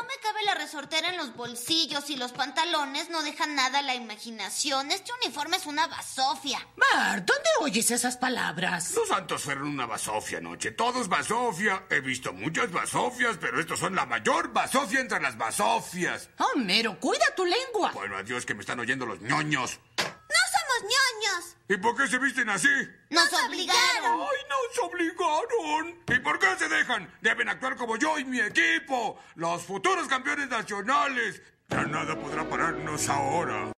no me cabe la resortera en los bolsillos y los pantalones no dejan nada a la imaginación. Este uniforme es una basofia. Mar, ¿dónde oyes esas palabras? Los santos fueron una basofia anoche. Todos basofia. He visto muchas basofias, pero estos son la mayor basofia entre las basofias. Homero, cuida tu lengua. Bueno, adiós que me están oyendo los ñoños. ¡No somos ñoños! ¿Y por qué se visten así? ¡Nos obligaron! ¡Ay, nos obligaron! ¿Y por qué se dejan? Deben actuar como yo y mi equipo, los futuros campeones nacionales. Ya nada podrá pararnos ahora.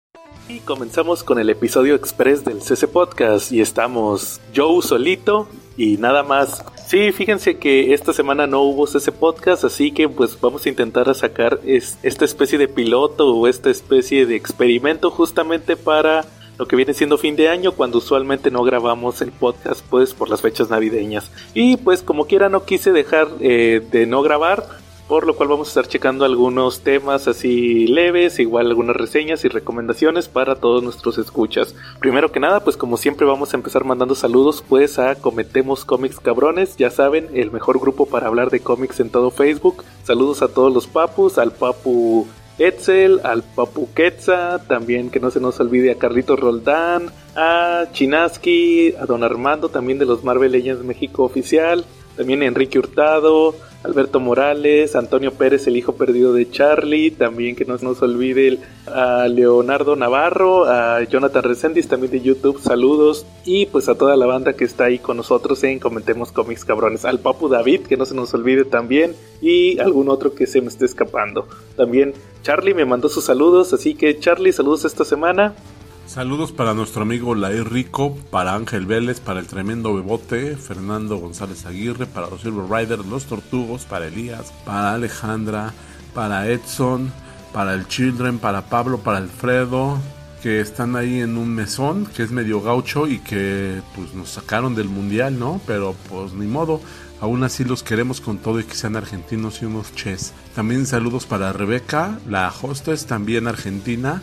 Y comenzamos con el episodio express del CC Podcast y estamos Joe solito y nada más. Sí, fíjense que esta semana no hubo CC Podcast, así que pues vamos a intentar sacar esta especie de piloto o esta especie de experimento justamente para lo que viene siendo fin de año cuando usualmente no grabamos el podcast pues por las fechas navideñas. Y pues como quiera no quise dejar eh, de no grabar por lo cual vamos a estar checando algunos temas así leves, igual algunas reseñas y recomendaciones para todos nuestros escuchas. Primero que nada, pues como siempre vamos a empezar mandando saludos pues a Cometemos Cómics Cabrones, ya saben, el mejor grupo para hablar de cómics en todo Facebook. Saludos a todos los papus, al papu Etzel, al Papu Quetza, también que no se nos olvide a Carlitos Roldán, a Chinaski, a Don Armando, también de los Marvel Legends México Oficial, también Enrique Hurtado, Alberto Morales, Antonio Pérez, el hijo perdido de Charlie, también que no se nos olvide a Leonardo Navarro, a Jonathan Resendiz, también de YouTube, saludos, y pues a toda la banda que está ahí con nosotros en Comentemos Cómics Cabrones, al Papu David, que no se nos olvide también, y algún otro que se me esté escapando. También Charlie me mandó sus saludos, así que Charlie, saludos esta semana. Saludos para nuestro amigo Lair Rico, para Ángel Vélez, para el tremendo Bebote, Fernando González Aguirre, para los Silver Riders, los Tortugos, para Elías, para Alejandra, para Edson, para el Children, para Pablo, para Alfredo, que están ahí en un mesón que es medio gaucho y que pues nos sacaron del mundial, ¿no? Pero pues ni modo, aún así los queremos con todo y que sean argentinos y unos ches. También saludos para Rebeca, la hostess, también argentina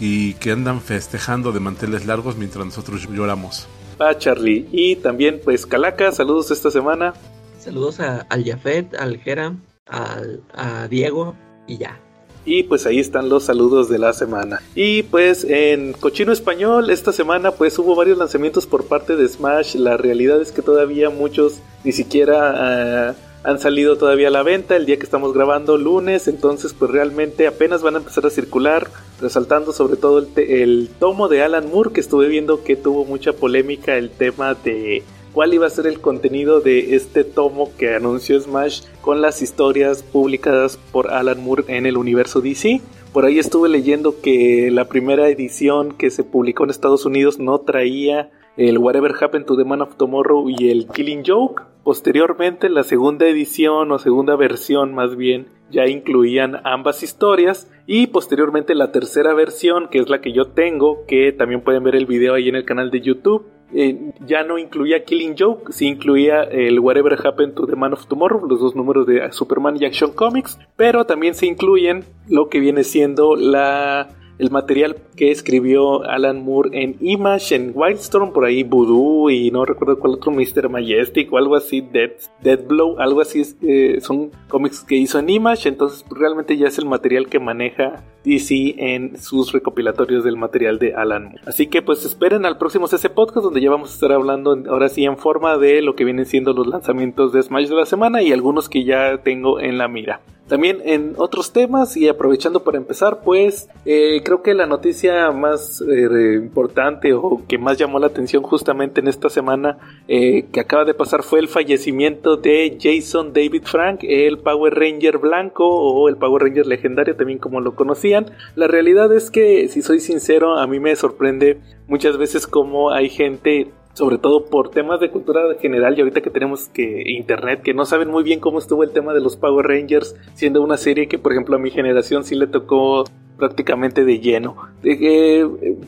y que andan festejando de manteles largos mientras nosotros lloramos. Ah, Charlie. Y también, pues, Calaca, saludos esta semana. Saludos a, al Jafet, al Jera, al, a Diego y ya. Y pues ahí están los saludos de la semana. Y pues en Cochino Español esta semana pues hubo varios lanzamientos por parte de Smash. La realidad es que todavía muchos ni siquiera... Uh, han salido todavía a la venta el día que estamos grabando lunes, entonces pues realmente apenas van a empezar a circular, resaltando sobre todo el, el, tomo de Alan Moore que estuve viendo que tuvo mucha polémica el tema de cuál iba a ser el contenido de este tomo que anunció Smash con las historias publicadas por Alan Moore en el universo DC. Por ahí estuve leyendo que la primera edición que se publicó en Estados Unidos no traía el Whatever Happened to the Man of Tomorrow y el Killing Joke. Posteriormente, la segunda edición o segunda versión más bien ya incluían ambas historias y posteriormente la tercera versión, que es la que yo tengo, que también pueden ver el video ahí en el canal de YouTube, eh, ya no incluía Killing Joke, sí incluía el Whatever Happened to the Man of Tomorrow, los dos números de Superman y Action Comics, pero también se incluyen lo que viene siendo la el material que escribió Alan Moore en Image, en Wildstorm, por ahí Voodoo y no recuerdo cuál otro, Mr. Majestic o algo así, Dead, Dead Blow, algo así, eh, son cómics que hizo en Image, entonces realmente ya es el material que maneja DC en sus recopilatorios del material de Alan Moore. Así que pues esperen al próximo CC Podcast donde ya vamos a estar hablando ahora sí en forma de lo que vienen siendo los lanzamientos de Smash de la semana y algunos que ya tengo en la mira. También en otros temas y aprovechando para empezar, pues eh, creo que la noticia más eh, importante o que más llamó la atención justamente en esta semana eh, que acaba de pasar fue el fallecimiento de Jason David Frank, el Power Ranger blanco o el Power Ranger legendario también como lo conocían. La realidad es que, si soy sincero, a mí me sorprende muchas veces cómo hay gente sobre todo por temas de cultura general y ahorita que tenemos que internet que no saben muy bien cómo estuvo el tema de los Power Rangers siendo una serie que por ejemplo a mi generación sí le tocó prácticamente de lleno. Eh,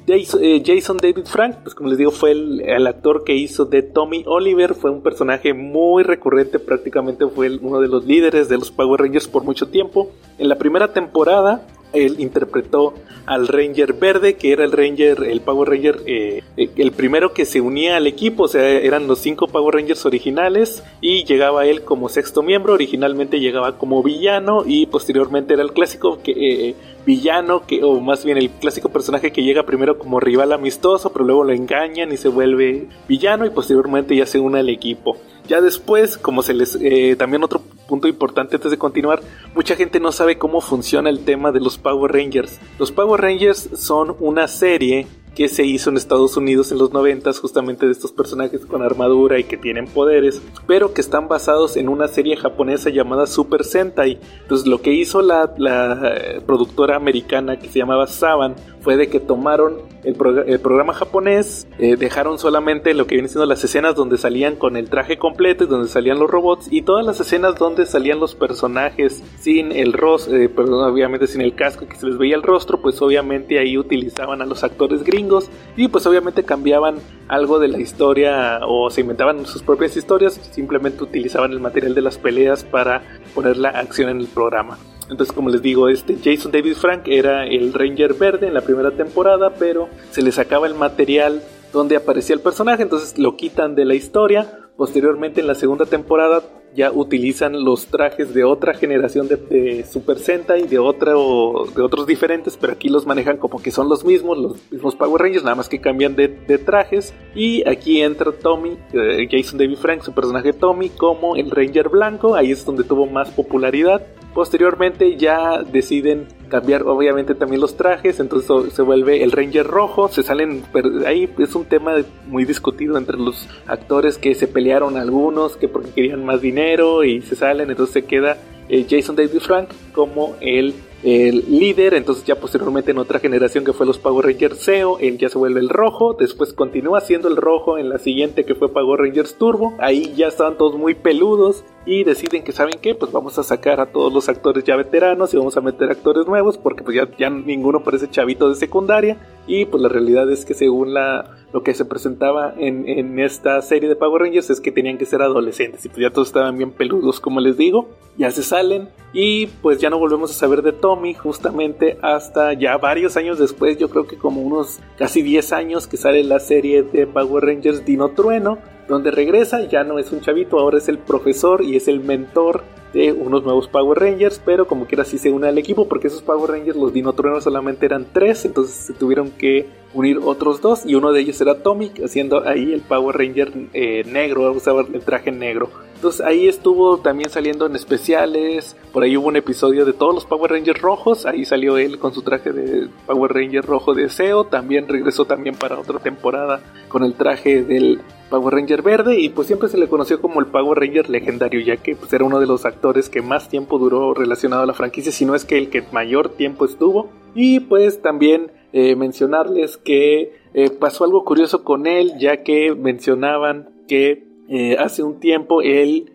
eh, Jason David Frank pues como les digo fue el, actor que hizo de Tommy Oliver. Fue un personaje muy recurrente prácticamente fue uno de los líderes de los Power Rangers por mucho tiempo. En la primera temporada él interpretó al Ranger Verde, que era el Ranger, el Power Ranger, eh, el primero que se unía al equipo, o sea, eran los cinco Power Rangers originales y llegaba él como sexto miembro, originalmente llegaba como villano y posteriormente era el clásico que, villano, que, o más bien el clásico personaje que llega primero como rival amistoso, pero luego lo engañan y se vuelve villano y posteriormente ya se une al equipo. Ya después, como se les... también otro punto importante antes de continuar, mucha gente no sabe cómo funciona el tema de los Power Rangers. Los Power Rangers son una serie que se hizo en Estados Unidos en los 90 justamente de estos personajes con armadura y que tienen poderes, pero que están basados en una serie japonesa llamada Super Sentai. Entonces lo que hizo la, eh, productora americana que se llamaba Saban fue de que tomaron el, programa japonés, eh, dejaron solamente lo que viene siendo las escenas donde salían con el traje completo y donde salían los robots y todas las escenas donde salían los personajes sin el rostro, eh, perdón, obviamente sin el casco que se les veía el rostro, pues obviamente ahí utilizaban a los actores gringos y pues obviamente cambiaban algo de la historia o se inventaban sus propias historias, simplemente utilizaban el material de las peleas para poner la acción en el programa. Entonces, como les digo, este Jason David Frank era el Ranger verde en la primera temporada, pero se le sacaba el material donde aparecía el personaje, entonces lo quitan de la historia. Posteriormente, en la segunda temporada, ya utilizan los trajes de otra generación de, Super Sentai, de, de otros diferentes, pero aquí los manejan como que son los mismos, los mismos Power Rangers, nada más que cambian de, trajes. Y aquí entra Tommy, eh, Jason David Frank, su personaje Tommy, como el Ranger blanco, ahí es donde tuvo más popularidad. Posteriormente ya deciden cambiar obviamente también los trajes, entonces se vuelve el Ranger rojo, se salen, ahí es un tema muy discutido entre los actores que se pelearon algunos, que porque querían más dinero y se salen, entonces se queda eh, Jason David Frank como el el líder, entonces ya posteriormente en otra generación que fue los Power Rangers SEO, él ya se vuelve el rojo, después continúa siendo el rojo en la siguiente que fue Power Rangers Turbo, ahí ya estaban todos muy peludos y deciden que saben qué, pues vamos a sacar a todos los actores ya veteranos y vamos a meter actores nuevos porque pues ya, ya ninguno parece chavito de secundaria y pues la realidad es que según la lo que se presentaba en, en, esta serie de Power Rangers es que tenían que ser adolescentes y pues ya todos estaban bien peludos como les digo, ya se salen y pues ya no volvemos a saber de Tommy justamente hasta ya varios años después, yo creo que como unos casi 10 años que sale la serie de Power Rangers Dino Trueno, donde regresa, ya no es un chavito, ahora es el profesor y es el mentor de unos nuevos Power Rangers, pero como quiera sí se une al equipo porque esos Power Rangers, los Dino Truenos solamente eran tres, entonces se tuvieron que unir otros dos y uno de ellos era Tommy, haciendo ahí el Power Ranger eh, negro, usaba el traje negro. Entonces ahí estuvo también saliendo en especiales, por ahí hubo un episodio de todos los Power Rangers rojos, ahí salió él con su traje de Power Ranger rojo de SEO, también regresó también para otra temporada con el traje del Power Ranger verde. Y pues siempre se le conoció como el Power Ranger legendario ya que pues, era uno de los actores que más tiempo duró relacionado a la franquicia, si no es que el que mayor tiempo estuvo. Y pues también eh, mencionarles que eh, pasó algo curioso con él, ya que mencionaban que eh, hace un tiempo él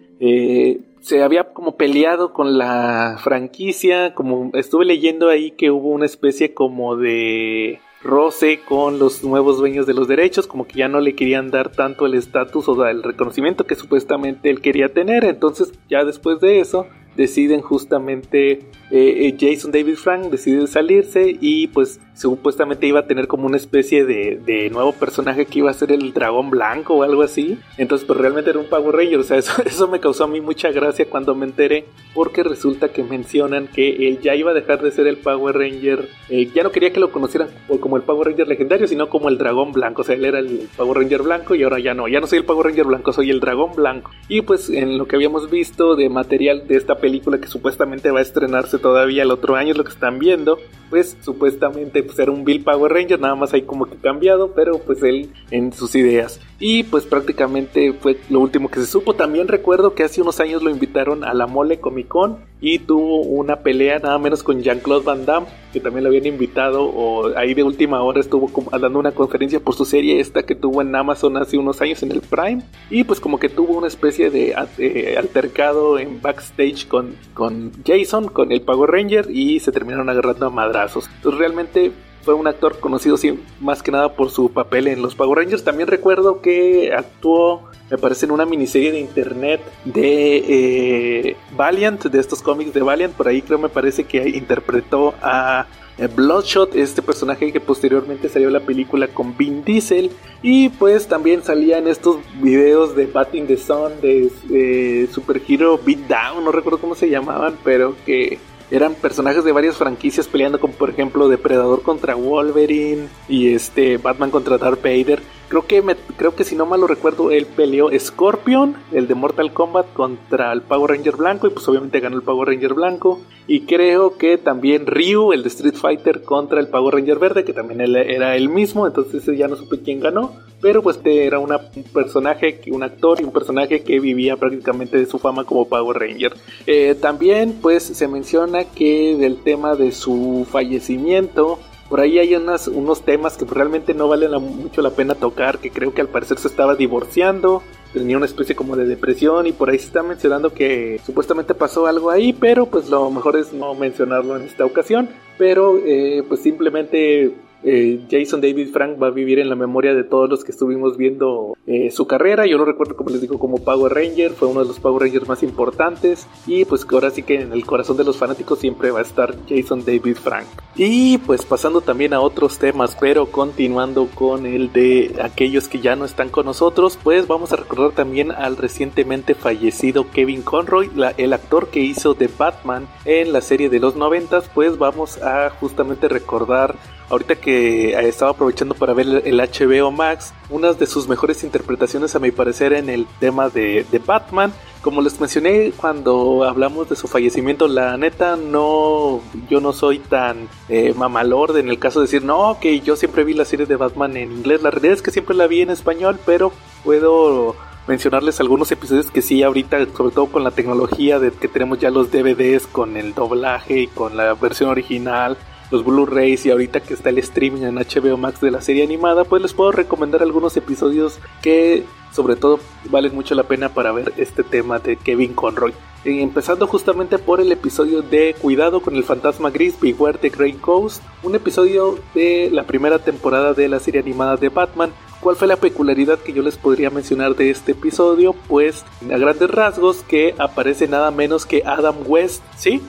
se había como peleado con la franquicia, como estuve leyendo ahí que hubo una especie como de roce con los nuevos dueños de los derechos, como que ya no le querían dar tanto el estatus o el reconocimiento que supuestamente él quería tener, entonces ya después de eso deciden justamente eh, eh, Jason David Frank decide salirse y pues supuestamente iba a tener como una especie de, nuevo personaje que iba a ser el dragón blanco o algo así. Entonces pues realmente era un Power Ranger, o sea, eso, eso me causó a mí mucha gracia cuando me enteré porque resulta que mencionan que él ya iba a dejar de ser el Power Ranger, eh, ya no quería que lo conocieran como el Power Ranger legendario, sino como el dragón blanco, o sea, él era el Power Ranger blanco y ahora ya no, ya no soy el Power Ranger blanco, soy el dragón blanco. Y pues en lo que habíamos visto de material de esta película que supuestamente va a estrenarse todavía el otro año, es lo que están viendo, pues supuestamente pues era un Bill Power Ranger, nada más ahí como que cambiado, pero pues él en sus ideas. Y pues prácticamente fue lo último que se supo. También recuerdo que hace unos años lo invitaron a la Mole Comic Con y tuvo una pelea nada menos con Jean-Claude Van Damme, que también lo habían invitado, o ahí de última hora estuvo dando una conferencia por su serie esta que tuvo en Amazon hace unos años en el Prime, y pues como que tuvo una especie de eh, altercado en backstage con, con Jason, con el Power Ranger, y se terminaron agarrando a madrazos. Entonces realmente fue un actor conocido más que nada por su papel en los Power Rangers. También recuerdo que actuó, me parece, en una miniserie de internet de eh, Valiant, de estos cómics de Valiant. Por ahí creo me parece que interpretó a eh, Bloodshot, este personaje que posteriormente salió la película con Vin Diesel. Y pues también salía en estos videos de Batting the Sun, de, de Super Hero Beat Down, no recuerdo cómo se llamaban, pero que eran personajes de varias franquicias peleando como por ejemplo Depredador contra Wolverine y este Batman contra Darth Vader. Creo que creo que si no mal lo recuerdo él peleó Scorpion, el de Mortal Kombat contra el Power Ranger blanco y pues obviamente ganó el Power Ranger blanco y creo que también Ryu, el de Street Fighter contra el Power Ranger verde que también era el mismo, entonces ya no supe quién ganó, pero pues era un personaje, un actor y un personaje que vivía prácticamente de su fama como Power Ranger. Eh, también pues se menciona que del tema de su fallecimiento por ahí hay unos temas que realmente no valen mucho la pena tocar, que creo que al parecer se estaba divorciando, tenía una especie como de depresión y por ahí se está mencionando que supuestamente pasó algo ahí, pero pues lo mejor es no mencionarlo en esta ocasión, pero eh, pues simplemente eh, Jason David Frank va a vivir en la memoria de todos los que estuvimos viendo eh, su carrera. Yo lo recuerdo, como les digo, como Power Ranger, fue uno de los Power Rangers más importantes. Y pues ahora sí que en el corazón de los fanáticos siempre va a estar Jason David Frank. Y pues pasando también a otros temas, pero continuando con el de aquellos que ya no están con nosotros, pues vamos a recordar también al recientemente fallecido Kevin Conroy, el actor que hizo de Batman en la serie de los noventas, pues vamos a justamente recordar ahorita que eh, estaba aprovechando para ver el HBO Max, unas de sus mejores interpretaciones a mi parecer en el tema de, Batman. Como les mencioné cuando hablamos de su fallecimiento, la neta no, yo no soy tan eh, mamalord en el caso de decir, no, que yo siempre vi la serie de Batman en inglés, la realidad es que siempre la vi en español, pero puedo mencionarles algunos episodios que sí ahorita, sobre todo con la tecnología de que tenemos ya los DVDs con el doblaje y con la versión original, los Blu-rays y ahorita que está el streaming en HBO Max de la serie animada, pues les puedo recomendar algunos episodios que sobre todo valen mucho la pena para ver este tema de Kevin Conroy. Eh, empezando justamente por el episodio de Cuidado con el fantasma gris Beware the Grey Ghost, un episodio de la primera temporada de la serie animada de Batman. ¿Cuál fue la peculiaridad que yo les podría mencionar de este episodio? Pues a grandes rasgos que aparece nada menos que Adam West, ¿sí?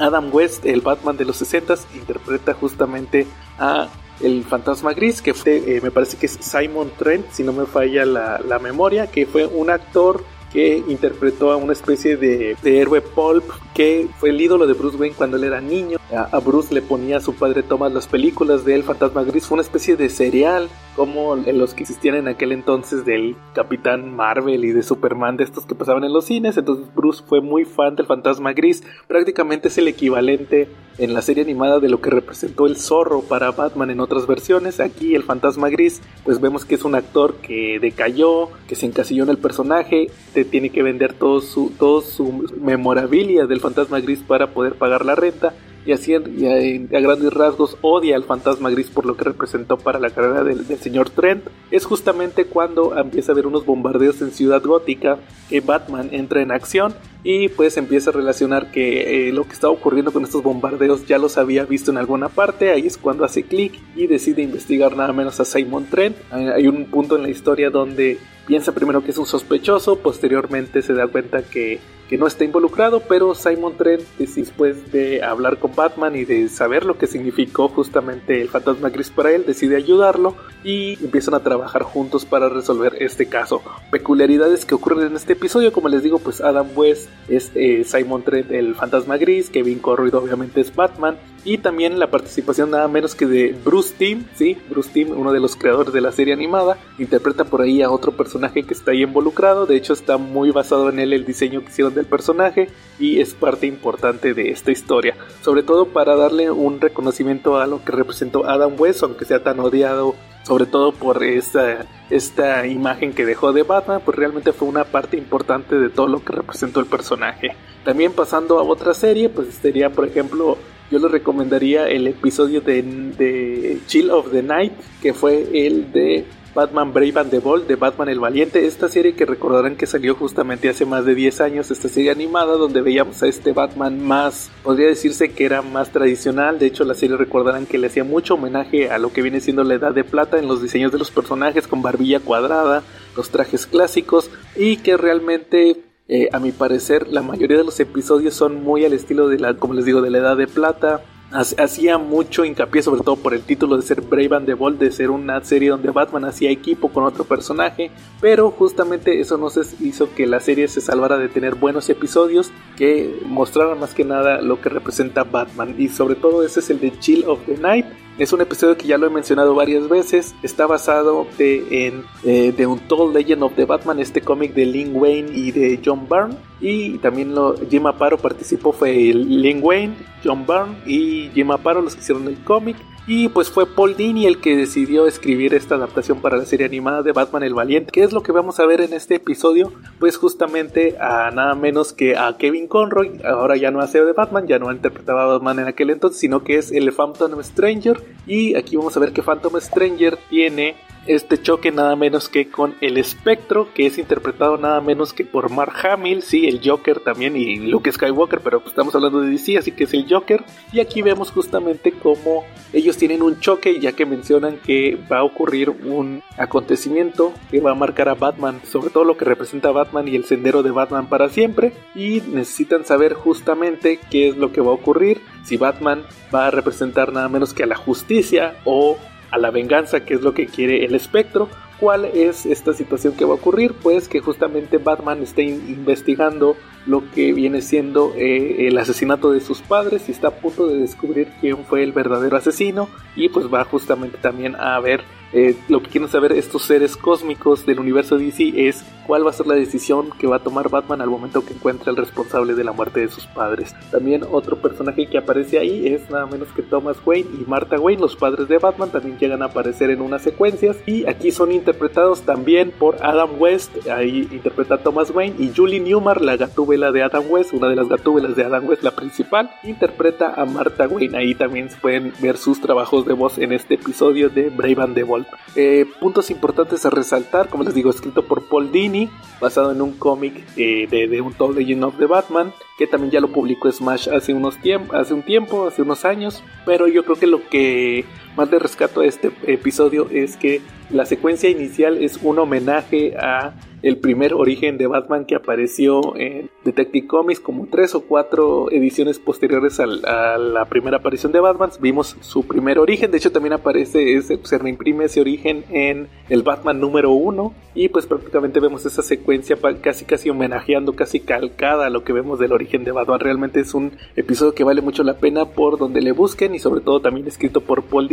Adam West, el Batman de los 60, interpreta justamente a el fantasma gris, que fue, eh, me parece que es Simon Trent, si no me falla la, memoria, que fue un actor que interpretó a una especie de, héroe pulp que fue el ídolo de Bruce Wayne cuando él era niño. A, Bruce le ponía a su padre Thomas las películas de El Fantasma Gris, fue una especie de serial como en los que existían en aquel entonces del Capitán Marvel y de Superman, de estos que pasaban en los cines. Entonces Bruce fue muy fan del Fantasma Gris, prácticamente es el equivalente en la serie animada de lo que representó el zorro para Batman en otras versiones. Aquí el Fantasma Gris, pues vemos que es un actor que decayó, que se encasilló en el personaje, tiene que vender todo su, su memorabilia del fantasma gris para poder pagar la renta y así a, grandes rasgos odia al fantasma gris por lo que representó para la carrera del, señor Trent. Es justamente cuando empieza a haber unos bombardeos en Ciudad Gótica que Batman entra en acción y pues empieza a relacionar que eh, lo que estaba ocurriendo con estos bombardeos ya los había visto en alguna parte, ahí es cuando hace clic y decide investigar nada menos a Simon Trent. Hay un punto en la historia donde piensa primero que es un sospechoso, posteriormente se da cuenta que, que no está involucrado, pero Simon Trent, después de hablar con Batman y de saber lo que significó justamente el fantasma gris para él, decide ayudarlo y empiezan a trabajar juntos para resolver este caso. Peculiaridades que ocurren en este episodio, como les digo, pues Adam West es eh, Simon Trent el fantasma gris, Kevin Conroy obviamente es Batman, y también la participación nada menos que de Bruce Timm, sí, Bruce Timm, uno de los creadores de la serie animada, interpreta por ahí a otro personaje que está ahí involucrado, de hecho está muy basado en él el diseño que hicieron del personaje y es parte importante de esta historia, sobre todo para darle un reconocimiento a lo que representó Adam West, aunque sea tan odiado sobre todo por esta, esta imagen que dejó de Batman, pues realmente fue una parte importante de todo lo que representó el personaje. También pasando a otra serie, pues sería por ejemplo yo les recomendaría el episodio de, Chill of the Night, que fue el de Batman Brave and the Bold de Batman el Valiente, esta serie que recordarán que salió justamente hace más de 10 años, esta serie animada donde veíamos a este Batman más, podría decirse que era más tradicional, de hecho la serie recordarán que le hacía mucho homenaje a lo que viene siendo la Edad de Plata en los diseños de los personajes con barbilla cuadrada, los trajes clásicos y que realmente eh, a mi parecer la mayoría de los episodios son muy al estilo de la, como les digo, de la Edad de Plata, hacía mucho hincapié sobre todo por el título de ser Brave and the Bold, de ser una serie donde Batman hacía equipo con otro personaje, pero justamente eso no se hizo que la serie se salvara de tener buenos episodios que mostraran más que nada lo que representa Batman. Y sobre todo ese es el de Chill of the Night es un episodio que ya lo he mencionado varias veces. Está basado en eh, The Untold Legend of the Batman, este cómic de Lin Wayne y de John Byrne. Y también lo, Jim Aparo participó, fue Lin Wayne, John Byrne y Jim Aparo los que hicieron el cómic. Y pues fue Paul Dini el que decidió escribir esta adaptación para la serie animada de Batman el Valiente. ¿Qué es lo que vamos a ver en este episodio? Pues justamente a nada menos que a Kevin Conroy. Ahora ya no hace de Batman, ya no interpretaba a Batman en aquel entonces, sino que es el Phantom Stranger. Y aquí vamos a ver que Phantom Stranger tiene este choque nada menos que con el espectro, que es interpretado nada menos que por Mark Hamill, sí, el Joker también, y Luke Skywalker, pero estamos hablando de DC, así que es el Joker. Y aquí vemos justamente cómo ellos tienen un choque, ya que mencionan que va a ocurrir un acontecimiento que va a marcar a Batman, sobre todo lo que representa a Batman y el sendero de Batman para siempre, y necesitan saber justamente qué es lo que va a ocurrir, si Batman va a representar nada menos que a la justicia o a la venganza, que es lo que quiere el espectro. ¿Cuál es esta situación que va a ocurrir? Pues que justamente Batman está investigando lo que viene siendo eh, el asesinato de sus padres y está a punto de descubrir quién fue el verdadero asesino y pues va justamente también a ver eh, lo que quieren saber estos seres cósmicos del universo DC es cuál va a ser la decisión que va a tomar Batman al momento que encuentre al responsable de la muerte de sus padres. También otro personaje que aparece ahí es nada menos que Thomas Wayne y Martha Wayne, los padres de Batman, también llegan a aparecer en unas secuencias y aquí son interpretados también por Adam West, ahí interpreta a Thomas Wayne y Julie Newmar, la gatúbela de Adam West, una de las gatúbelas de Adam West, la principal, interpreta a Martha Wayne. Ahí también se pueden ver sus trabajos de voz en este episodio de Brave and the Bold. Eh, puntos importantes a resaltar, como les digo, escrito por Paul Dini, basado en un cómic eh, de, de un Told Legend of the Batman, que también ya lo publicó Smash hace, unos hace un tiempo, hace unos años, pero yo creo que lo que más de rescato a este episodio es que la secuencia inicial es un homenaje a el primer origen de Batman que apareció en Detective Comics como tres o cuatro ediciones posteriores a la, primera aparición de Batman. Vimos su primer origen de hecho también aparece ese, se reimprime ese origen en el Batman número uno y pues prácticamente vemos esa secuencia casi casi homenajeando casi calcada a lo que vemos del origen de Batman. Realmente es un episodio que vale mucho la pena por donde le busquen y sobre todo también escrito por Paul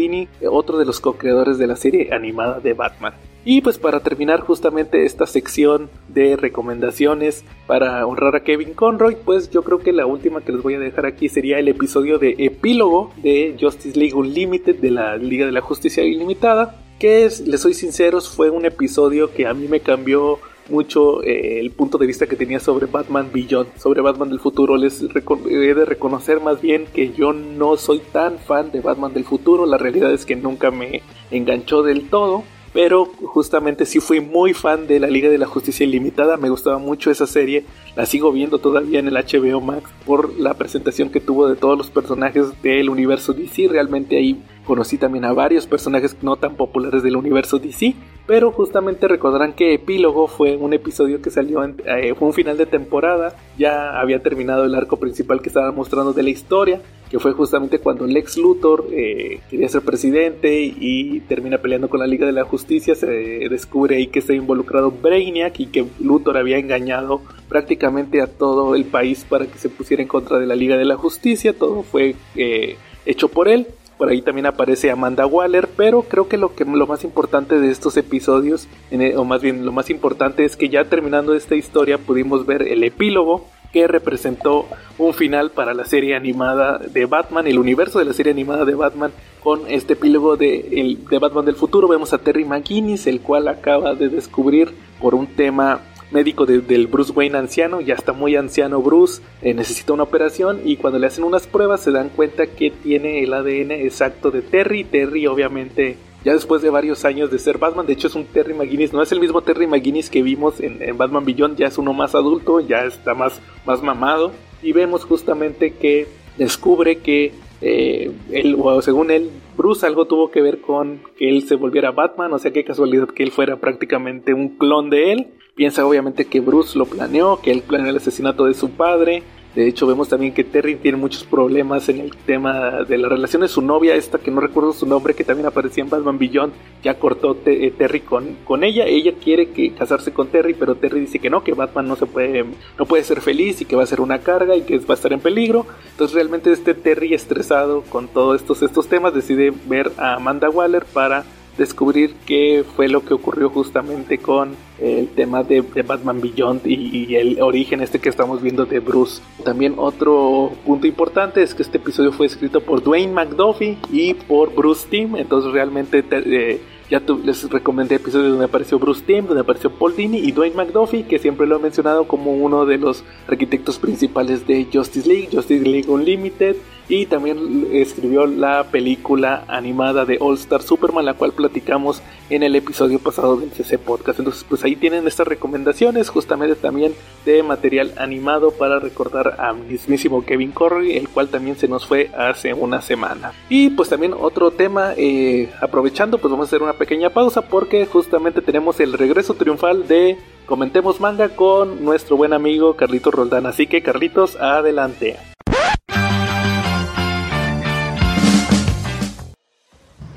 Otro de los co-creadores de la serie animada de Batman. Y pues para terminar justamente esta sección de recomendaciones para honrar a Kevin Conroy, pues yo creo que la última que les voy a dejar aquí sería el episodio de epílogo de Justice League Unlimited de la Liga de la Justicia Ilimitada, que es, les soy sinceros, fue un episodio que a mí me cambió mucho eh, el punto de vista que tenía sobre Batman Beyond, sobre Batman del futuro. Les he de reconocer más bien que yo no soy tan fan de Batman del futuro. La realidad es que nunca me enganchó del todo pero justamente sí fui muy fan de la Liga de la Justicia Ilimitada, me gustaba mucho esa serie, la sigo viendo todavía en el HBO Max por la presentación que tuvo de todos los personajes del universo DC, realmente ahí conocí también a varios personajes no tan populares del universo DC, pero justamente recordarán que Epílogo fue un episodio que salió, en, eh, fue un final de temporada, ya había terminado el arco principal que estaba mostrando de la historia, que fue justamente cuando Lex Luthor eh, quería ser presidente y termina peleando con la Liga de la Justicia, se descubre ahí que está involucrado Brainiac y que Luthor había engañado prácticamente a todo el país para que se pusiera en contra de la Liga de la Justicia, todo fue eh, hecho por él. Por ahí también aparece Amanda Waller, pero creo que lo, que lo más importante de estos episodios, o más bien lo más importante es que ya terminando esta historia pudimos ver el epílogo, que representó un final para la serie animada de Batman, el universo de la serie animada de Batman, con este epílogo de, de Batman del futuro. Vemos a Terry McGuinness, el cual acaba de descubrir por un tema médico del Bruce Wayne anciano, ya está muy anciano Bruce, eh, necesita una operación y cuando le hacen unas pruebas se dan cuenta que tiene el ADN exacto de Terry. Terry obviamente ya después de varios años de ser Batman. De hecho, es un Terry McGuinness, no es el mismo Terry McGuinness que vimos en, Batman Beyond, ya es uno más adulto, ya está más, más mamado. Y vemos justamente que descubre que eh, él, o según él, Bruce algo tuvo que ver con que él se volviera Batman, o sea, qué casualidad que él fuera prácticamente un clon de él. Piensa obviamente que Bruce lo planeó, que él planeó el asesinato de su padre, de hecho, vemos también que Terry tiene muchos problemas en el tema de la relación de su novia, esta que no recuerdo su nombre, que también aparecía en Batman Beyond. Ya cortó eh, Terry con, con ella. Ella quiere que casarse con Terry, pero Terry dice que no, que Batman no se puede, no puede ser feliz y que va a ser una carga y que va a estar en peligro. Entonces, realmente este Terry estresado con todos estos, estos temas decide ver a Amanda Waller para descubrir qué fue lo que ocurrió justamente con el tema de, Batman Beyond y, el origen este que estamos viendo de Bruce. También otro punto importante es que este episodio fue escrito por Dwayne McDuffie y por Bruce Timm, entonces realmente eh, ya les recomendé episodios donde apareció Bruce Timm, donde apareció Paul Dini y Dwayne McDuffie, que siempre lo he mencionado como uno de los arquitectos principales de Justice League, Justice League Unlimited y también escribió la película animada de All Star Superman, la cual platicamos en el episodio pasado del CC Podcast. Entonces, pues ahí tienen estas recomendaciones, justamente también de material animado para recordar a mismísimo Kevin Corry, el cual también se nos fue hace una semana. Y pues también otro tema, eh, aprovechando, pues vamos a hacer una pequeña pausa porque justamente tenemos el regreso triunfal de Comentemos Manga con nuestro buen amigo Carlitos Roldán. Así que Carlitos, adelante.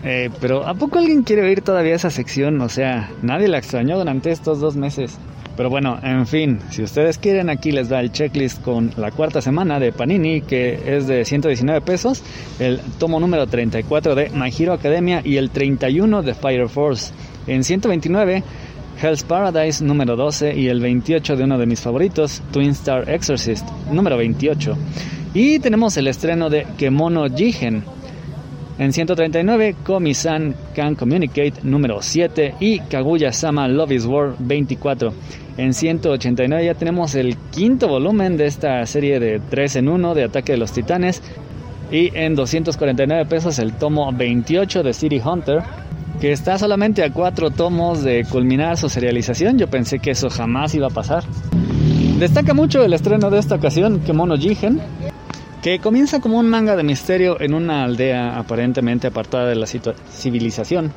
Eh, pero ¿a poco alguien quiere oír todavía esa sección? O sea, nadie la extrañó durante estos dos meses. Pero bueno, en fin, si ustedes quieren, aquí les da el checklist con la cuarta semana de Panini, que es de 119 pesos, el tomo número 34 de My Hero Academia y el 31 de Fire Force. En 129, Hell's Paradise número 12 y el 28 de uno de mis favoritos, Twin Star Exorcist número 28. Y tenemos el estreno de Kemono Jigen en 139, Komi-san Can Communicate número 7 y Kaguya-sama Love is War 24. En 189 ya tenemos el quinto volumen de esta serie de 3 en 1 de Ataque de los Titanes. Y en 249 pesos el tomo 28 de City Hunter, que está solamente a 4 tomos de culminar su serialización. Yo pensé que eso jamás iba a pasar. Destaca mucho el estreno de esta ocasión, Kemono Jigen, que comienza como un manga de misterio en una aldea aparentemente apartada de la civilización,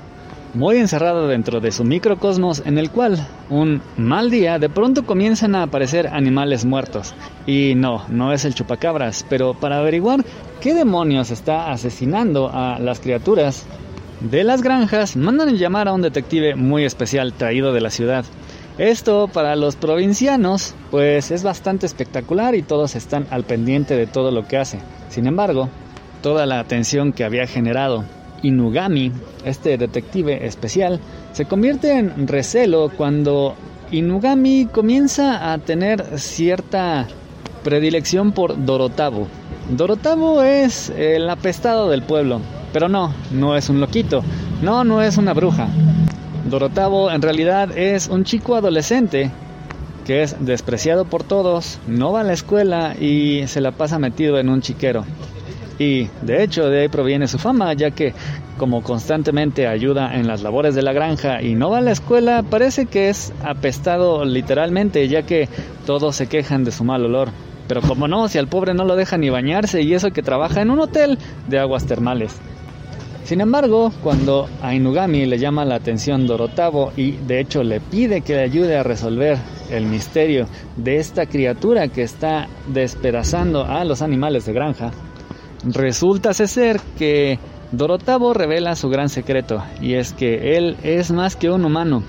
muy encerrado dentro de su microcosmos en el cual, un mal día, de pronto comienzan a aparecer animales muertos. Y no, no es el chupacabras, pero para averiguar qué demonios está asesinando a las criaturas de las granjas, mandan llamar a un detective muy especial traído de la ciudad. Esto para los provincianos pues es bastante espectacular y todos están al pendiente de todo lo que hace. Sin embargo, toda la atención que había generado Inugami, este detective especial, se convierte en recelo cuando Inugami comienza a tener cierta predilección por Dorotabo. Dorotabo es el apestado del pueblo, pero no, no es un loquito, no, no es una bruja. Dorotavo en realidad es un chico adolescente que es despreciado por todos, no va a la escuela y se la pasa metido en un chiquero. Y de hecho de ahí proviene su fama, ya que como constantemente ayuda en las labores de la granja y no va a la escuela, parece que es apestado literalmente, ya que todos se quejan de su mal olor. Pero como no, si al pobre no lo deja ni bañarse y eso que trabaja en un hotel de aguas termales. Sin embargo, cuando a Inugami le llama la atención Dorotavo y de hecho le pide que le ayude a resolver el misterio de esta criatura que está despedazando a los animales de granja, resulta ser que Dorotavo revela su gran secreto y es que él es más que un humano.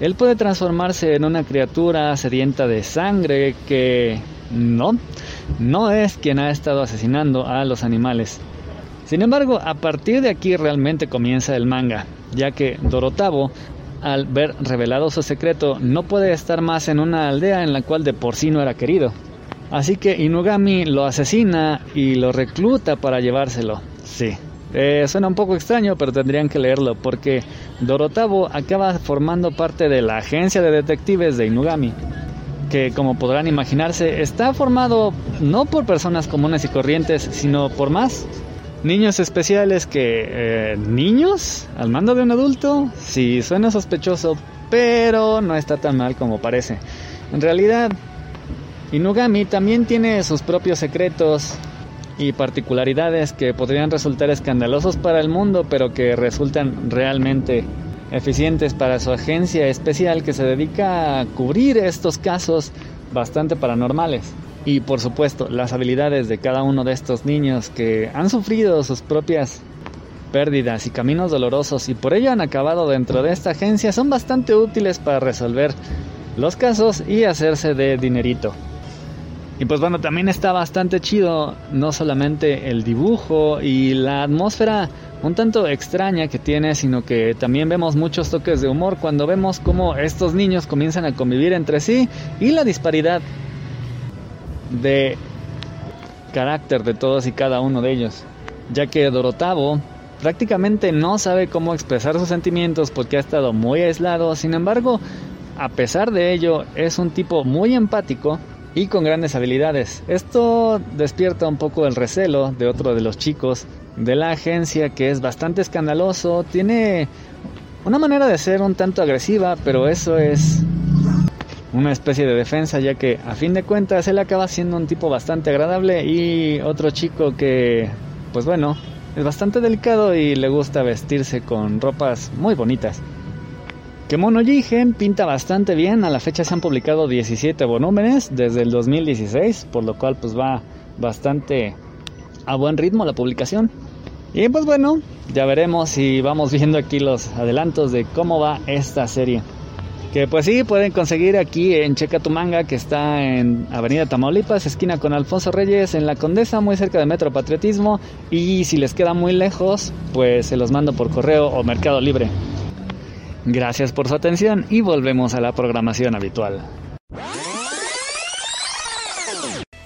Él puede transformarse en una criatura sedienta de sangre que no, no es quien ha estado asesinando a los animales. Sin embargo, a partir de aquí realmente comienza el manga, ya que Dorotavo, al ver revelado su secreto, no puede estar más en una aldea en la cual de por sí no era querido. Así que Inugami lo asesina y lo recluta para llevárselo. Sí, eh, suena un poco extraño, pero tendrían que leerlo porque Dorotavo acaba formando parte de la agencia de detectives de Inugami, que como podrán imaginarse está formado no por personas comunes y corrientes, sino por más Niños especiales que... Eh, ¿Niños? ¿Al mando de un adulto? Sí, suena sospechoso, pero no está tan mal como parece. En realidad, Inugami también tiene sus propios secretos y particularidades que podrían resultar escandalosos para el mundo, pero que resultan realmente eficientes para su agencia especial que se dedica a cubrir estos casos bastante paranormales. Y por supuesto, las habilidades de cada uno de estos niños que han sufrido sus propias pérdidas y caminos dolorosos y por ello han acabado dentro de esta agencia son bastante útiles para resolver los casos y hacerse de dinerito. Y pues bueno, también está bastante chido no solamente el dibujo y la atmósfera un tanto extraña que tiene, sino que también vemos muchos toques de humor cuando vemos cómo estos niños comienzan a convivir entre sí y la disparidad de carácter de todos y cada uno de ellos, ya que Dorotavo prácticamente no sabe cómo expresar sus sentimientos porque ha estado muy aislado, sin embargo, a pesar de ello, es un tipo muy empático y con grandes habilidades. Esto despierta un poco el recelo de otro de los chicos de la agencia que es bastante escandaloso, tiene una manera de ser un tanto agresiva, pero eso es una especie de defensa ya que a fin de cuentas él acaba siendo un tipo bastante agradable y otro chico que pues bueno es bastante delicado y le gusta vestirse con ropas muy bonitas. Kemono Jigen pinta bastante bien, a la fecha se han publicado 17 volúmenes desde el 2016, por lo cual pues va bastante a buen ritmo la publicación. Y pues bueno, ya veremos si vamos viendo aquí los adelantos de cómo va esta serie. Que pues sí, pueden conseguir aquí en Checa tu Manga, que está en Avenida Tamaulipas, esquina con Alfonso Reyes, en La Condesa, muy cerca de Metro Patriotismo. Y si les queda muy lejos, pues se los mando por correo o Mercado Libre. Gracias por su atención y volvemos a la programación habitual.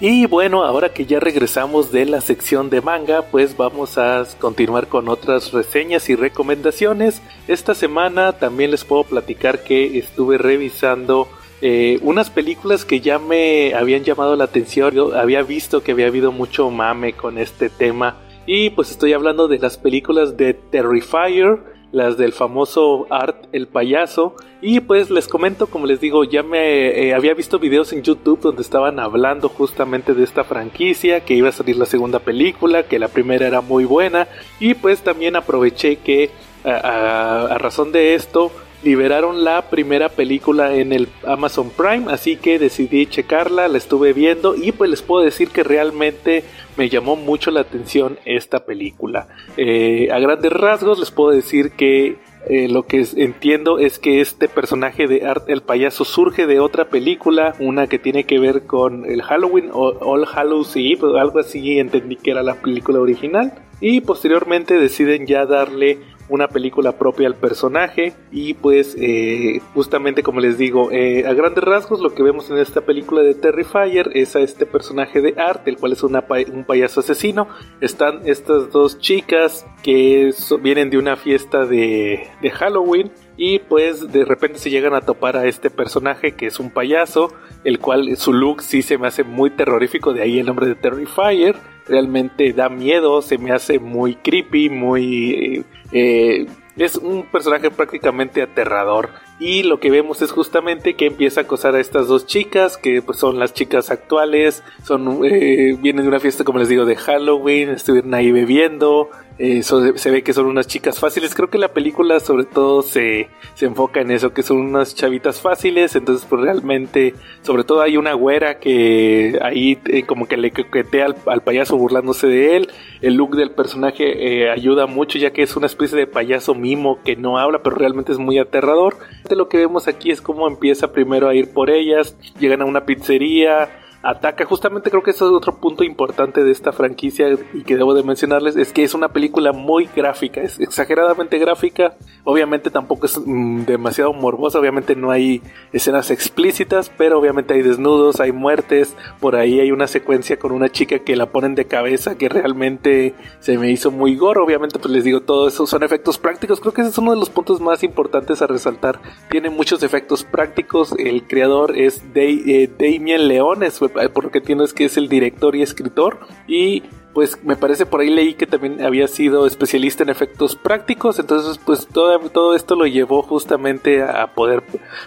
Y bueno, ahora que ya regresamos de la sección de manga, pues vamos a continuar con otras reseñas y recomendaciones. Esta semana también les puedo platicar que estuve revisando eh, unas películas que ya me habían llamado la atención. Yo había visto que había habido mucho mame con este tema. Y pues estoy hablando de las películas de Terrifier, las del famoso Art el payaso. Y pues les comento, como les digo, ya me eh, había visto videos en YouTube donde estaban hablando justamente de esta franquicia, que iba a salir la segunda película, que la primera era muy buena. Y pues también aproveché que a razón de esto liberaron la primera película en el Amazon Prime, así que decidí checarla, la estuve viendo y pues les puedo decir que realmente me llamó mucho la atención esta película. Eh, a grandes rasgos les puedo decir que eh, lo que entiendo es que este personaje de Art el payaso surge de otra película, una que tiene que ver con el Halloween o All Hallows Eve, algo así entendí que era la película original. Y posteriormente deciden ya darle una película propia al personaje y pues eh, justamente como les digo eh, a grandes rasgos lo que vemos en esta película de Terrifier es a este personaje de Art el cual es un payaso asesino. Están estas dos chicas que vienen de una fiesta de, de Halloween y pues de repente se llegan a topar a este personaje que es un payaso, el cual su look sí se me hace muy terrorífico, de ahí el nombre de Terrifier, realmente da miedo, se me hace muy creepy, muy eh, es un personaje prácticamente aterrador. Y lo que vemos es justamente que empieza a acosar a estas dos chicas, que pues, son las chicas actuales, son eh, vienen de una fiesta, como les digo, de Halloween, estuvieron ahí bebiendo, eh, se ve que son unas chicas fáciles. Creo que la película sobre todo se, se enfoca en eso, que son unas chavitas fáciles. Entonces, pues realmente, sobre todo hay una güera que ahí eh, como que le coquetea al, payaso burlándose de él. El look del personaje eh, ayuda mucho ya que es una especie de payaso mimo que no habla, pero realmente es muy aterrador. Lo que vemos aquí es cómo empieza primero a ir por ellas, llegan a una pizzería ataca. Justamente creo que eso es otro punto importante de esta franquicia y que debo de mencionarles, es que es una película muy gráfica, es exageradamente gráfica. Obviamente tampoco es mm, demasiado morbosa, obviamente no hay escenas explícitas, pero obviamente hay desnudos, hay muertes, por ahí hay una secuencia con una chica que la ponen de cabeza que realmente se me hizo muy gore. Obviamente pues les digo, todo eso son efectos prácticos, creo que ese es uno de los puntos más importantes a resaltar. Tiene muchos efectos prácticos, el creador es de, eh, Damien Leones, eh, por lo que entiendo es que es el director y escritor. Y pues me parece por ahí leí que también había sido especialista en efectos prácticos, entonces pues todo, todo esto lo llevó justamente a poder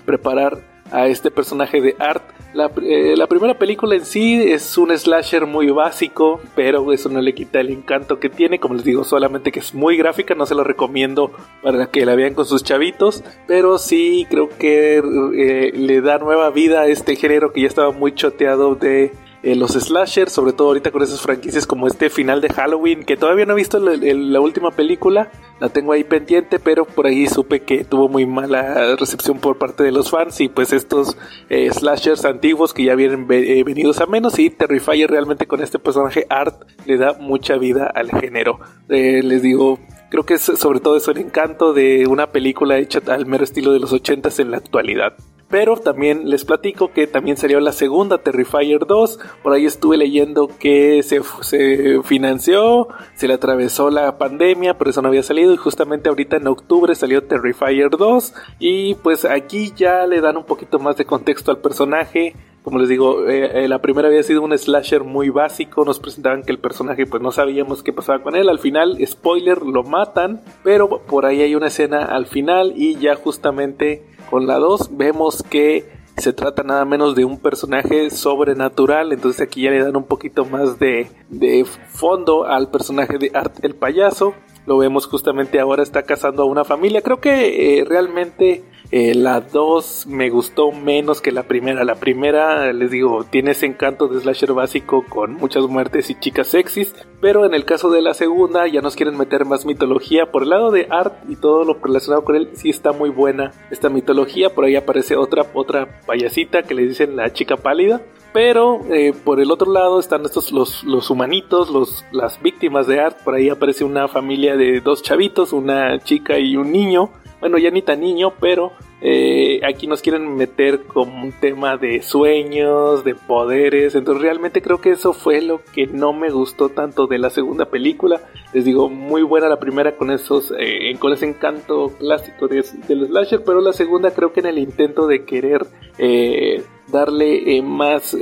preparar a este personaje de Art. La, eh, la, primera película en sí es un slasher muy básico, pero eso no le quita el encanto que tiene. Como les digo, solamente que es muy gráfica, no se lo recomiendo para que la vean con sus chavitos, pero sí creo que eh, le da nueva vida a este género que ya estaba muy choteado de eh, los slashers, sobre todo ahorita con esas franquicias como este final de Halloween, que todavía no he visto la, última película, la tengo ahí pendiente, pero por ahí supe que tuvo muy mala recepción por parte de los fans y pues estos eh, slashers antiguos que ya vienen eh, venidos a menos y Terrifier realmente con este personaje Art le da mucha vida al género. les digo, creo que es sobre todo eso el encanto de una película hecha al mero estilo de los ochentas en la actualidad. Pero también les platico que también salió la segunda Terrifier 2. Por ahí estuve leyendo que se, se financió, se le atravesó la pandemia, por eso no había salido. Y justamente ahorita en octubre salió Terrifier 2. Y pues aquí ya le dan un poquito más de contexto al personaje. Como les digo, eh, eh, la primera había sido un slasher muy básico, nos presentaban que el personaje pues no sabíamos qué pasaba con él, al final, spoiler, lo matan, pero por ahí hay una escena al final y ya justamente con la 2 vemos que se trata nada menos de un personaje sobrenatural, entonces aquí ya le dan un poquito más de, de fondo al personaje de Art el payaso. Lo vemos justamente ahora está casando a una familia. Creo que eh, realmente eh, la 2 me gustó menos que la primera. La primera, les digo, tiene ese encanto de slasher básico con muchas muertes y chicas sexys. Pero en el caso de la segunda, ya nos quieren meter más mitología. Por el lado de Art y todo lo relacionado con él, sí está muy buena esta mitología. Por ahí aparece otra, otra payasita que le dicen la chica pálida. Pero eh, por el otro lado están estos los, los humanitos, los, las víctimas de Art. Por ahí aparece una familia de dos chavitos, una chica y un niño bueno, ya ni tan niño, pero eh, aquí nos quieren meter como un tema de sueños, de poderes, entonces realmente creo que eso fue lo que no me gustó tanto de la segunda película. Les digo, muy buena la primera con esos, eh, con ese encanto clásico de, del slasher, pero la segunda creo que en el intento de querer eh, darle más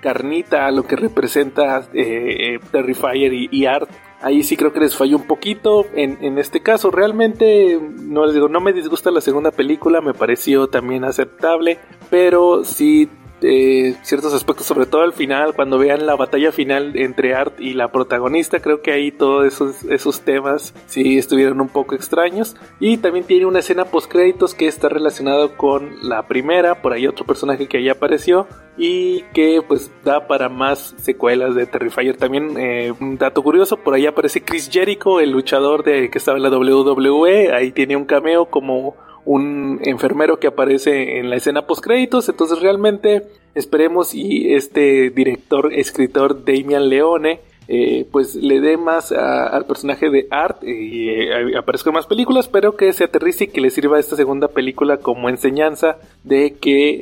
carnita a lo que representa Terrifier y, y Art Ahí sí creo que les falló un poquito. En, en este caso, realmente no les digo, no me disgusta la segunda película, me pareció también aceptable, pero sí eh, ciertos aspectos, sobre todo al final, cuando vean la batalla final entre Art y la protagonista, creo que ahí todos esos, esos temas sí estuvieron un poco extraños. Y también tiene una escena post créditos que está relacionado con la primera, por ahí otro personaje que ahí apareció y que pues da para más secuelas de Terrifier. También eh, un dato curioso, por ahí aparece Chris Jericho, el luchador de que estaba en la WWE, ahí tiene un cameo como un enfermero que aparece en la escena post créditos. Entonces realmente esperemos y este director, escritor Damian Leone eh, pues le dé más al personaje de Art y eh, aparezca en más películas, pero que se aterrice y que le sirva esta segunda película como enseñanza de que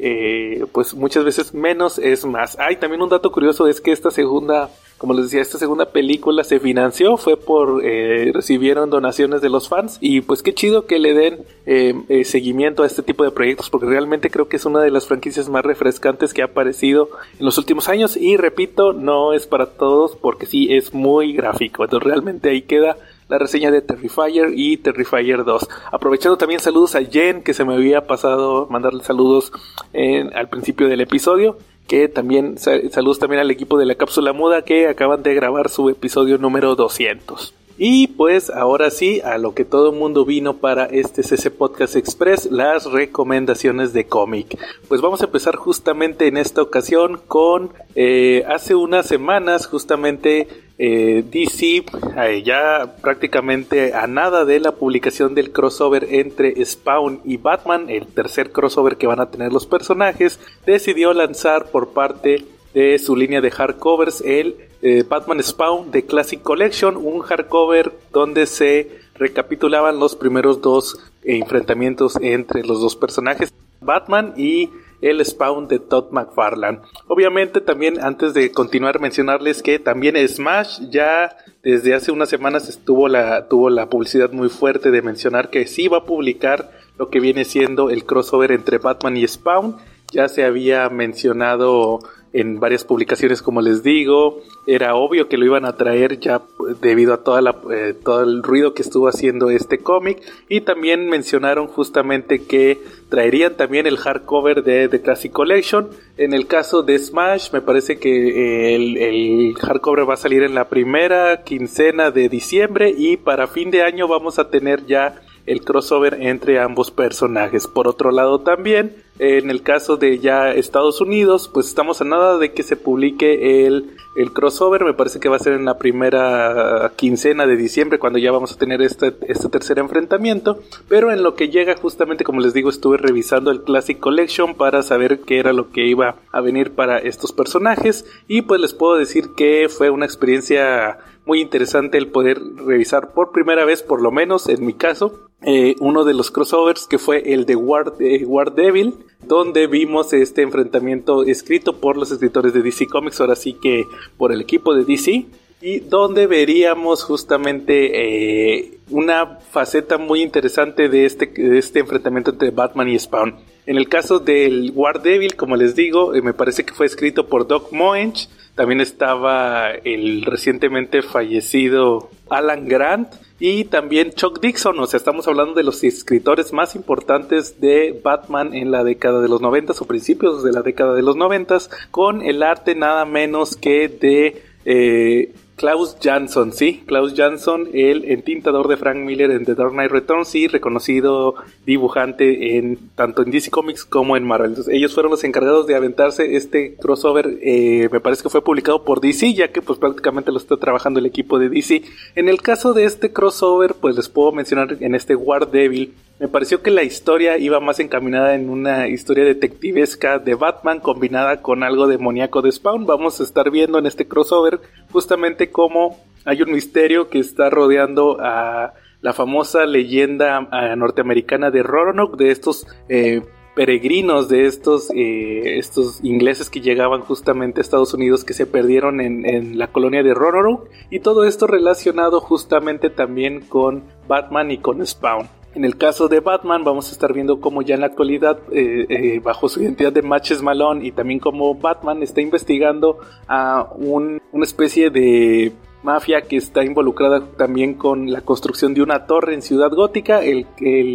eh, pues muchas veces menos es más. Hay también un dato curioso es que esta segunda como les decía, esta segunda película se financió, fue por, eh, recibieron donaciones de los fans y pues qué chido que le den eh, eh, seguimiento a este tipo de proyectos porque realmente creo que es una de las franquicias más refrescantes que ha aparecido en los últimos años y repito, no es para todos porque sí es muy gráfico, entonces realmente ahí queda la reseña de Terrifier y Terrifier 2. Aprovechando también saludos a Jen, que se me había pasado mandarle saludos en, al principio del episodio que también saludos también al equipo de la cápsula muda que acaban de grabar su episodio número 200. Y pues ahora sí, a lo que todo el mundo vino para este CC Podcast Express, las recomendaciones de cómic. Pues vamos a empezar justamente en esta ocasión con eh, hace unas semanas justamente eh, DC eh, ya prácticamente a nada de la publicación del crossover entre Spawn y Batman, el tercer crossover que van a tener los personajes, decidió lanzar por parte de su línea de hardcovers el eh, Batman Spawn The Classic Collection, un hardcover donde se recapitulaban los primeros dos enfrentamientos entre los dos personajes, Batman y el Spawn de Todd McFarlane. Obviamente también antes de continuar mencionarles que también Smash ya desde hace unas semanas estuvo la, tuvo la publicidad muy fuerte de mencionar que sí va a publicar lo que viene siendo el crossover entre Batman y Spawn. Ya se había mencionado en varias publicaciones como les digo. Era obvio que lo iban a traer ya debido a toda la, eh, todo el ruido que estuvo haciendo este cómic. Y también mencionaron justamente que traerían también el hardcover de The Classic Collection. En el caso de Smash me parece que eh, el, el hardcover va a salir en la primera quincena de diciembre y para fin de año vamos a tener ya el crossover entre ambos personajes. Por otro lado también, en el caso de ya Estados Unidos, pues estamos a nada de que se publique el, el crossover, me parece que va a ser en la primera quincena de diciembre cuando ya vamos a tener este, este tercer enfrentamiento, pero en lo que llega justamente como les digo estuve revisando el Classic Collection para saber qué era lo que iba a venir para estos personajes. Y pues les puedo decir que fue una experiencia muy interesante el poder revisar por primera vez, por lo menos en mi caso, eh, uno de los crossovers que fue el de War, eh, War Devil, donde vimos este enfrentamiento escrito por los escritores de DC Comics, ahora sí que por el equipo de DC, y donde veríamos justamente eh, una faceta muy interesante de este, de este enfrentamiento entre Batman y Spawn. En el caso del War Devil, como les digo, me parece que fue escrito por Doc Moench, también estaba el recientemente fallecido Alan Grant y también Chuck Dixon. O sea, estamos hablando de los escritores más importantes de Batman en la década de los 90 o principios de la década de los 90 con el arte nada menos que de eh, Klaus Jansson, sí, Klaus Jansson, el entintador de Frank Miller en The Dark Knight Returns y reconocido dibujante en tanto en DC Comics como en Marvel. ellos fueron los encargados de aventarse este crossover, eh, me parece que fue publicado por DC, ya que pues prácticamente lo está trabajando el equipo de DC. En el caso de este crossover, pues les puedo mencionar en este War Devil, me pareció que la historia iba más encaminada en una historia detectivesca de Batman combinada con algo demoníaco de Spawn. Vamos a estar viendo en este crossover justamente cómo hay un misterio que está rodeando a la famosa leyenda eh, norteamericana de Roanoke, de estos eh, peregrinos, de estos, eh, estos ingleses que llegaban justamente a Estados Unidos que se perdieron en, en la colonia de Roanoke y todo esto relacionado justamente también con Batman y con Spawn. En el caso de Batman vamos a estar viendo cómo ya en la actualidad, eh, eh, bajo su identidad de Matches Malone y también como Batman está investigando a una especie de mafia que está involucrada también con la construcción de una torre en Ciudad Gótica. El,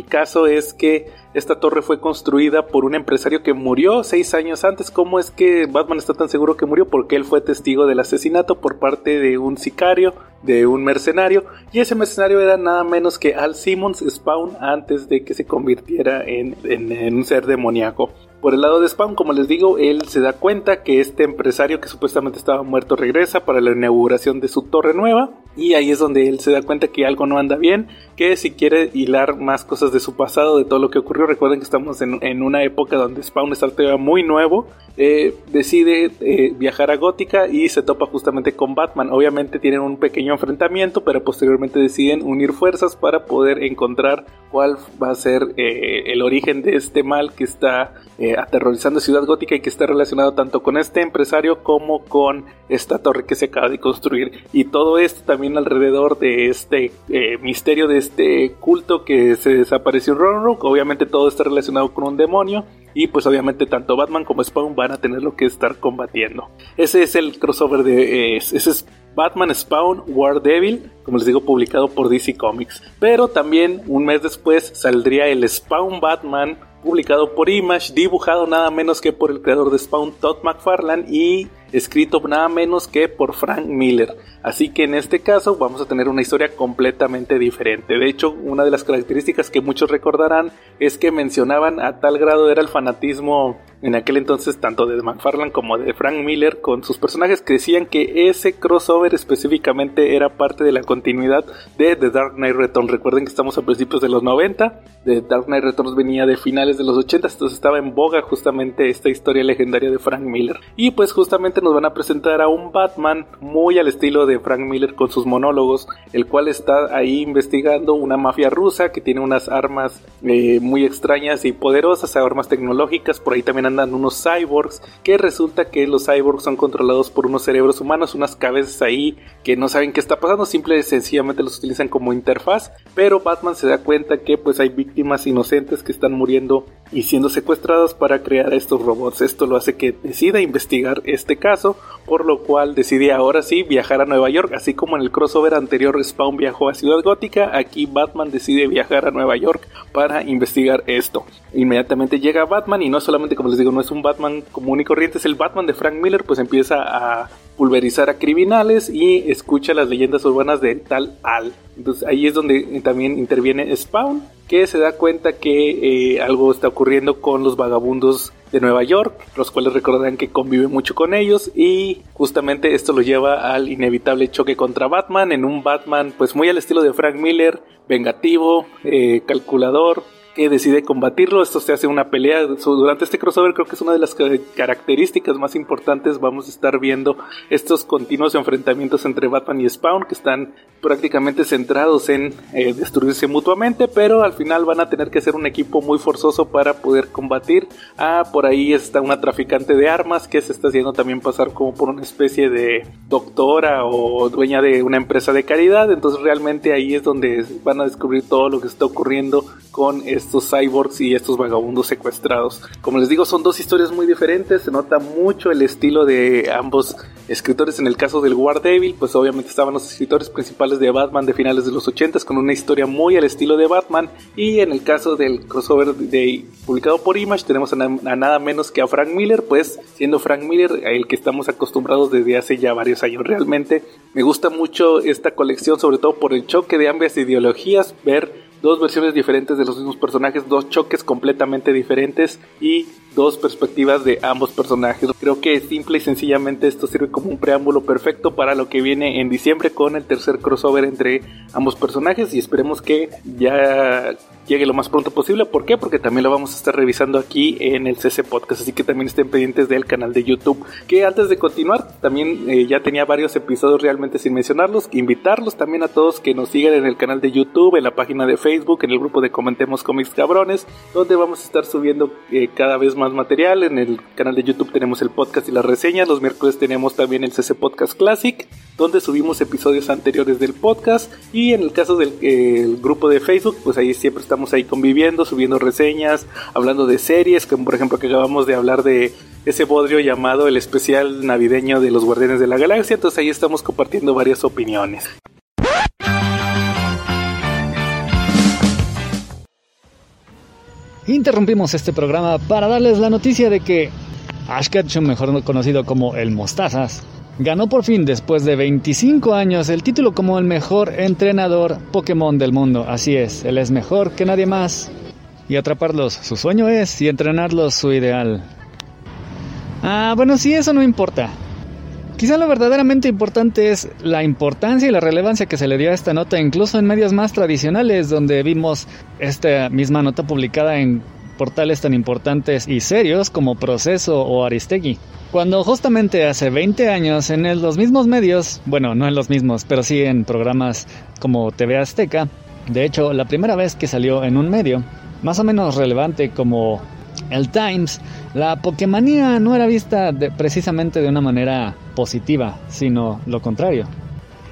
caso es que esta torre fue construida por un empresario que murió seis años antes. ¿Cómo es que Batman está tan seguro que murió? Porque él fue testigo del asesinato por parte de un sicario, de un mercenario. Y ese mercenario era nada menos que Al Simmons Spawn antes de que se convirtiera en, en un ser demoníaco. Por el lado de Spawn, como les digo, él se da cuenta que este empresario que supuestamente estaba muerto regresa para la inauguración de su torre nueva. Y ahí es donde él se da cuenta que algo no anda bien, que si quiere hilar más cosas de su pasado, de todo lo que ocurrió, recuerden que estamos en, una época donde Spawn está muy nuevo, eh, decide eh, viajar a Gótica y se topa justamente con Batman. Obviamente tienen un pequeño enfrentamiento, pero posteriormente deciden unir fuerzas para poder encontrar cuál va a ser eh, el origen de este mal que está aterrorizando Ciudad Gótica y que está relacionado tanto con este empresario como con esta torre que se acaba de construir. Y todo esto también alrededor de este misterio de este culto que se desapareció en Roanoke. Obviamente todo está relacionado con un demonio. Y pues obviamente tanto Batman como Spawn van a tener lo que estar combatiendo. Ese es el crossover de... ese es Batman Spawn War Devil, como les digo, publicado por DC Comics. Pero también un mes después saldría el Spawn Batman, publicado por Image, dibujado nada menos que por el creador de Spawn, Todd McFarlane, y escrito nada menos que por Frank Miller. Así que en este caso vamos a tener una historia completamente diferente. De hecho, una de las características que muchos recordarán es que mencionaban a tal grado era el fanatismo en aquel entonces tanto de McFarlane como de Frank Miller con sus personajes que decían que ese crossover específicamente era parte de la continuidad de The Dark Knight Returns. Recuerden que estamos a principios de los 90, The Dark Knight Returns venía de finales de los 80, entonces estaba en boga justamente esta historia legendaria de Frank Miller. Y pues justamente nos van a presentar a un Batman muy al estilo de Frank Miller con sus monólogos, el cual está ahí investigando una mafia rusa que tiene unas armas eh, muy extrañas y poderosas, armas tecnológicas, por ahí también andan unos cyborgs, que resulta que los cyborgs son controlados por unos cerebros humanos, unas cabezas ahí que no saben qué está pasando, simple y sencillamente los utilizan como interfaz, pero Batman se da cuenta que pues hay víctimas inocentes que están muriendo y siendo secuestrados para crear estos robots. Esto lo hace que decida investigar este caso, por lo cual decide ahora sí viajar a Nueva York, así como en el crossover anterior Spawn viajó a Ciudad Gótica, aquí Batman decide viajar a Nueva York para investigar esto. Inmediatamente llega Batman y no solamente como les digo, no es un Batman común y corriente, es el Batman de Frank Miller, pues empieza a pulverizar a criminales y escucha las leyendas urbanas de tal Al. Entonces ahí es donde también interviene Spawn, que se da cuenta que eh, algo está ocurriendo con los vagabundos de Nueva York, los cuales recordarán que convive mucho con ellos y justamente esto lo lleva al inevitable choque contra Batman en un Batman pues muy al estilo de Frank Miller, vengativo, eh, calculador, decide combatirlo. Esto se hace una pelea. Durante este crossover creo que es una de las características más importantes. Vamos a estar viendo estos continuos enfrentamientos entre Batman y Spawn que están prácticamente centrados en eh, destruirse mutuamente, pero al final van a tener que ser un equipo muy forzoso para poder combatir. Ah, por ahí está una traficante de armas que se está haciendo también pasar como por una especie de doctora o dueña de una empresa de caridad. Entonces realmente ahí es donde van a descubrir todo lo que está ocurriendo con estos cyborgs y estos vagabundos secuestrados. Como les digo, son dos historias muy diferentes, se nota mucho el estilo de ambos escritores. En el caso del War Devil, pues obviamente estaban los escritores principales de Batman de finales de los 80 con una historia muy al estilo de Batman. Y en el caso del crossover de, publicado por Image, tenemos a, a nada menos que a Frank Miller, pues siendo Frank Miller el que estamos acostumbrados desde hace ya varios años. Realmente me gusta mucho esta colección, sobre todo por el choque de ambas ideologías, ver dos versiones diferentes de los mismos personajes, dos choques completamente diferentes y dos perspectivas de ambos personajes. Creo que simple y sencillamente esto sirve como un preámbulo perfecto para lo que viene en diciembre con el tercer crossover entre ambos personajes y esperemos que ya llegue lo más pronto posible. ¿Por qué? Porque también lo vamos a estar revisando aquí en el CC Podcast, así que también estén pendientes del canal de YouTube. Que antes de continuar, también eh, ya tenía varios episodios realmente sin mencionarlos. Invitarlos también a todos que nos sigan en el canal de YouTube, en la página de Facebook, en el grupo de Comentemos Comics Cabrones, donde vamos a estar subiendo eh, cada vez más material. En el canal de YouTube tenemos el podcast y las reseñas. Los miércoles tenemos también el CC Podcast Classic, donde subimos episodios anteriores del podcast. Y en el caso del grupo de Facebook, pues ahí siempre estamos ahí conviviendo, subiendo reseñas, hablando de series, como por ejemplo que acabamos de hablar de ese bodrio llamado el especial navideño de los Guardianes de la Galaxia, entonces ahí estamos compartiendo varias opiniones. Interrumpimos este programa para darles la noticia de que Ash Ketchum, mejor conocido como el Mostazas, ganó por fin después de 25 años el título como el mejor entrenador Pokémon del mundo. Así es, él es mejor que nadie más. Y atraparlos, su sueño es, y entrenarlos, su ideal. Ah, bueno, sí, eso no importa. Quizá lo verdaderamente importante es la importancia y la relevancia que se le dio a esta nota, incluso en medios más tradicionales, donde vimos esta misma nota publicada en portales tan importantes y serios como Proceso o Aristegui. Cuando justamente hace 20 años en los mismos medios, bueno, no en los mismos, pero sí en programas como TV Azteca, de hecho, la primera vez que salió en un medio, más o menos relevante como el Times, la Pokémonía no era vista precisamente de una manera positiva, sino lo contrario.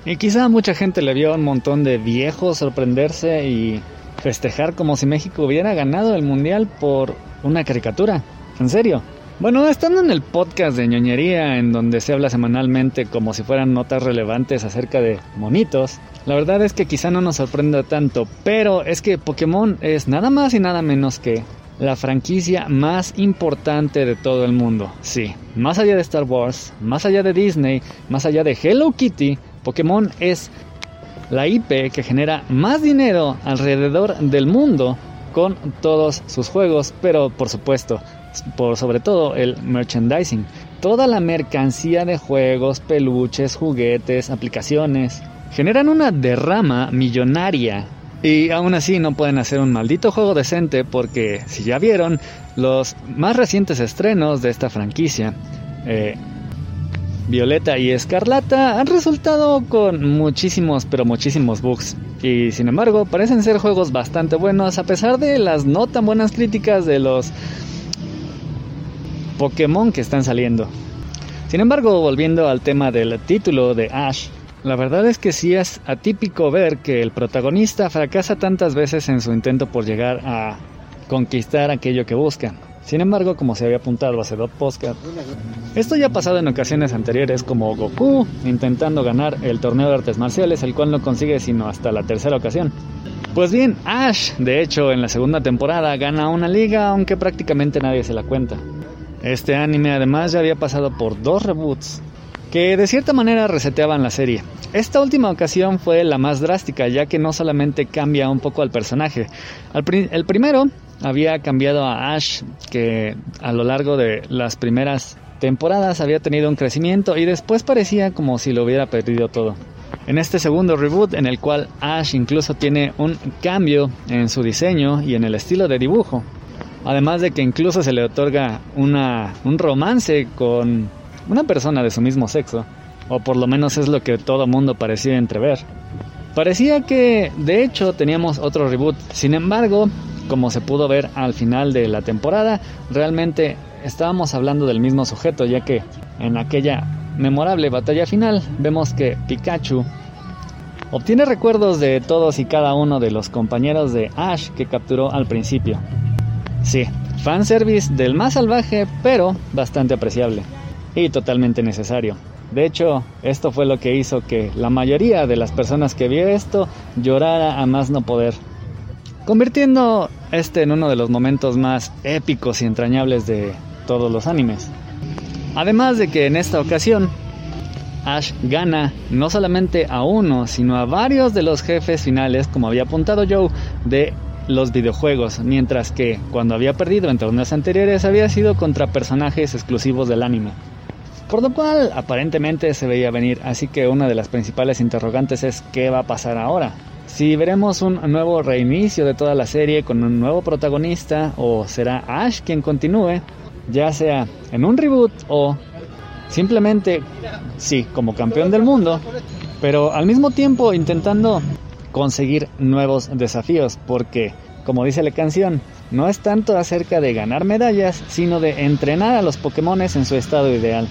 Y quizá mucha gente le vio a un montón de viejos sorprenderse y festejar como si México hubiera ganado el Mundial por una caricatura. En serio, bueno, estando en el podcast de ñoñería, en donde se habla semanalmente como si fueran notas relevantes acerca de monitos, la verdad es que quizá no nos sorprenda tanto, pero es que Pokémon es nada más y nada menos que la franquicia más importante de todo el mundo. Sí, más allá de Star Wars, más allá de Disney, más allá de Hello Kitty, Pokémon es la IP que genera más dinero alrededor del mundo con todos sus juegos, pero por supuesto por sobre todo el merchandising. Toda la mercancía de juegos, peluches, juguetes, aplicaciones, generan una derrama millonaria. Y aún así no pueden hacer un maldito juego decente porque, si ya vieron, los más recientes estrenos de esta franquicia, eh, Violeta y Escarlata, han resultado con muchísimos, pero muchísimos bugs. Y sin embargo, parecen ser juegos bastante buenos a pesar de las no tan buenas críticas de los Pokémon que están saliendo. Sin embargo, volviendo al tema del título de Ash, la verdad es que sí es atípico ver que el protagonista fracasa tantas veces en su intento por llegar a conquistar aquello que busca. Sin embargo, como se había apuntado hace dos podcasts, esto ya ha pasado en ocasiones anteriores como Goku intentando ganar el torneo de artes marciales, el cual no consigue sino hasta la tercera ocasión. Pues bien, Ash, de hecho, en la segunda temporada gana una liga aunque prácticamente nadie se la cuenta. Este anime además ya había pasado por dos reboots que de cierta manera reseteaban la serie. Esta última ocasión fue la más drástica ya que no solamente cambia un poco al personaje. el primero había cambiado a Ash que a lo largo de las primeras temporadas había tenido un crecimiento y después parecía como si lo hubiera perdido todo. En este segundo reboot, en el cual Ash incluso tiene un cambio en su diseño y en el estilo de dibujo, además de que incluso se le otorga una, un romance con una persona de su mismo sexo, o por lo menos es lo que todo mundo parecía entrever. Parecía que, de hecho, teníamos otro reboot, sin embargo, como se pudo ver al final de la temporada, realmente estábamos hablando del mismo sujeto, ya que en aquella memorable batalla final vemos que Pikachu obtiene recuerdos de todos y cada uno de los compañeros de Ash que capturó al principio. Sí, fanservice del más salvaje, pero bastante apreciable y totalmente necesario. De hecho, esto fue lo que hizo que la mayoría de las personas que vio esto llorara a más no poder, convirtiendo este en uno de los momentos más épicos y entrañables de todos los animes. Además de que en esta ocasión Ash gana no solamente a uno, sino a varios de los jefes finales, como había apuntado Joe, de los videojuegos, mientras que cuando había perdido en torneos anteriores había sido contra personajes exclusivos del anime. Por lo cual aparentemente se veía venir, así que una de las principales interrogantes es qué va a pasar ahora. Si veremos un nuevo reinicio de toda la serie con un nuevo protagonista o será Ash quien continúe, ya sea en un reboot o simplemente, sí, como campeón del mundo, pero al mismo tiempo intentando conseguir nuevos desafíos, porque, como dice la canción, no es tanto acerca de ganar medallas, sino de entrenar a los Pokémon en su estado ideal.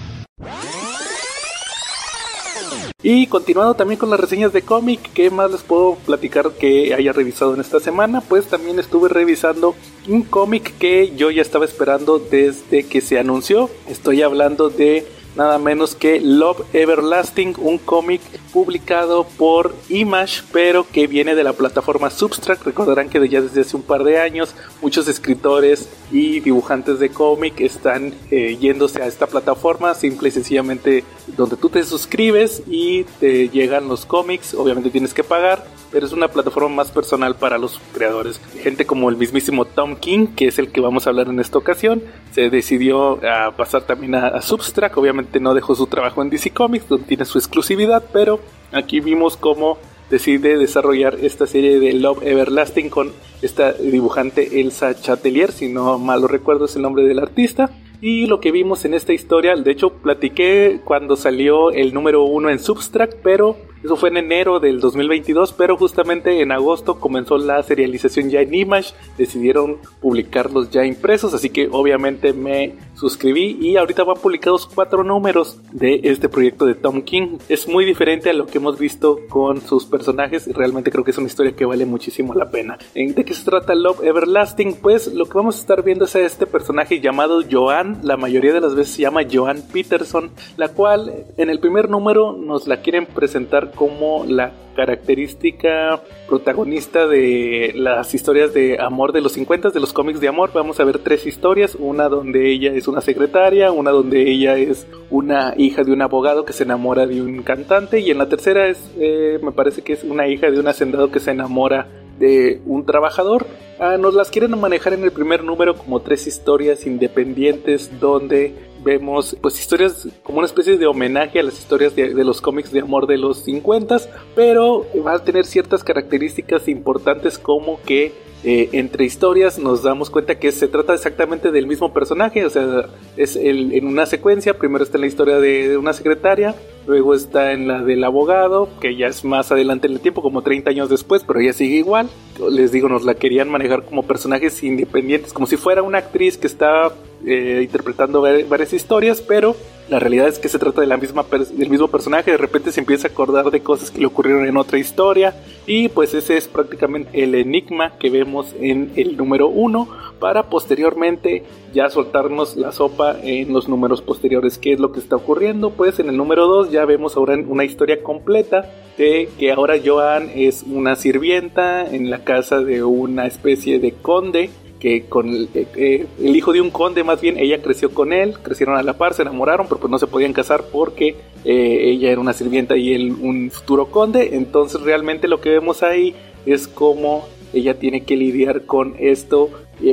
Y continuando también con las reseñas de cómic, ¿qué más les puedo platicar que haya revisado en esta semana? Pues también estuve revisando un cómic que yo ya estaba esperando desde que se anunció. Estoy hablando de nada menos que Love Everlasting, un cómic publicado por Image, pero que viene de la plataforma Substract. Recordarán que ya desde hace un par de años muchos escritores y dibujantes de cómic están eh, yéndose a esta plataforma, simple y sencillamente donde tú te suscribes y te llegan los cómics, obviamente tienes que pagar, pero es una plataforma más personal para los creadores. Gente como el mismísimo Tom King, que es el que vamos a hablar en esta ocasión, se decidió a pasar también a, a Substract, obviamente no dejó su trabajo en DC Comics, donde tiene su exclusividad, pero Aquí vimos cómo decide desarrollar esta serie de Love Everlasting con esta dibujante Elsa Chatelier, si no mal recuerdo es el nombre del artista. Y lo que vimos en esta historia, de hecho platiqué cuando salió el número uno en Substract, pero eso fue en enero del 2022, pero justamente en agosto comenzó la serialización ya en Image, decidieron publicarlos ya impresos, así que obviamente me suscribí y ahorita van publicados cuatro números de este proyecto de Tom King. Es muy diferente a lo que hemos visto con sus personajes y realmente creo que es una historia que vale muchísimo la pena. ¿De qué se trata Love Everlasting? Pues lo que vamos a estar viendo es a este personaje llamado Joan, la mayoría de las veces se llama Joan Peterson, la cual en el primer número nos la quieren presentar como la característica protagonista de las historias de amor de los 50 de los cómics de amor. Vamos a ver tres historias, una donde ella es una secretaria, una donde ella es una hija de un abogado que se enamora de un cantante y en la tercera es, eh, me parece que es una hija de un hacendado que se enamora de un trabajador. Ah, nos las quieren manejar en el primer número como tres historias independientes donde vemos pues historias como una especie de homenaje a las historias de, los cómics de amor de los 50, pero va a tener ciertas características importantes como que eh, entre historias nos damos cuenta que se trata exactamente del mismo personaje, o sea, es el, en una secuencia, primero está en la historia de, una secretaria, luego está en la del abogado, que ya es más adelante en el tiempo, como 30 años después, pero ella sigue igual. Les digo, nos la querían manejar como personajes independientes, como si fuera una actriz que está eh, interpretando varias historias, pero La realidad es que se trata de la misma del mismo personaje, de repente se empieza a acordar de cosas que le ocurrieron en otra historia y pues ese es prácticamente el enigma que vemos en el número 1 para posteriormente ya soltarnos la sopa en los números posteriores. ¿Qué es lo que está ocurriendo? Pues en el número 2 ya vemos ahora una historia completa de que ahora Joan es una sirvienta en la casa de una especie de conde que con el, eh, eh, hijo de un conde más bien, ella creció con él, crecieron a la par, se enamoraron, pero pues no se podían casar porque eh, ella era una sirvienta y él un futuro conde, entonces realmente lo que vemos ahí es como ella tiene que lidiar con esto,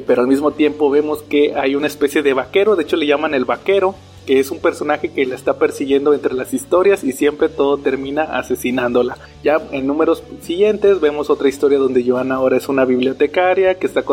pero al mismo tiempo vemos que hay una especie de vaquero, de hecho le llaman el vaquero, que es un personaje que la está persiguiendo entre las historias y siempre todo termina asesinándola. Ya en números siguientes vemos otra historia donde Joana ahora es una bibliotecaria que está,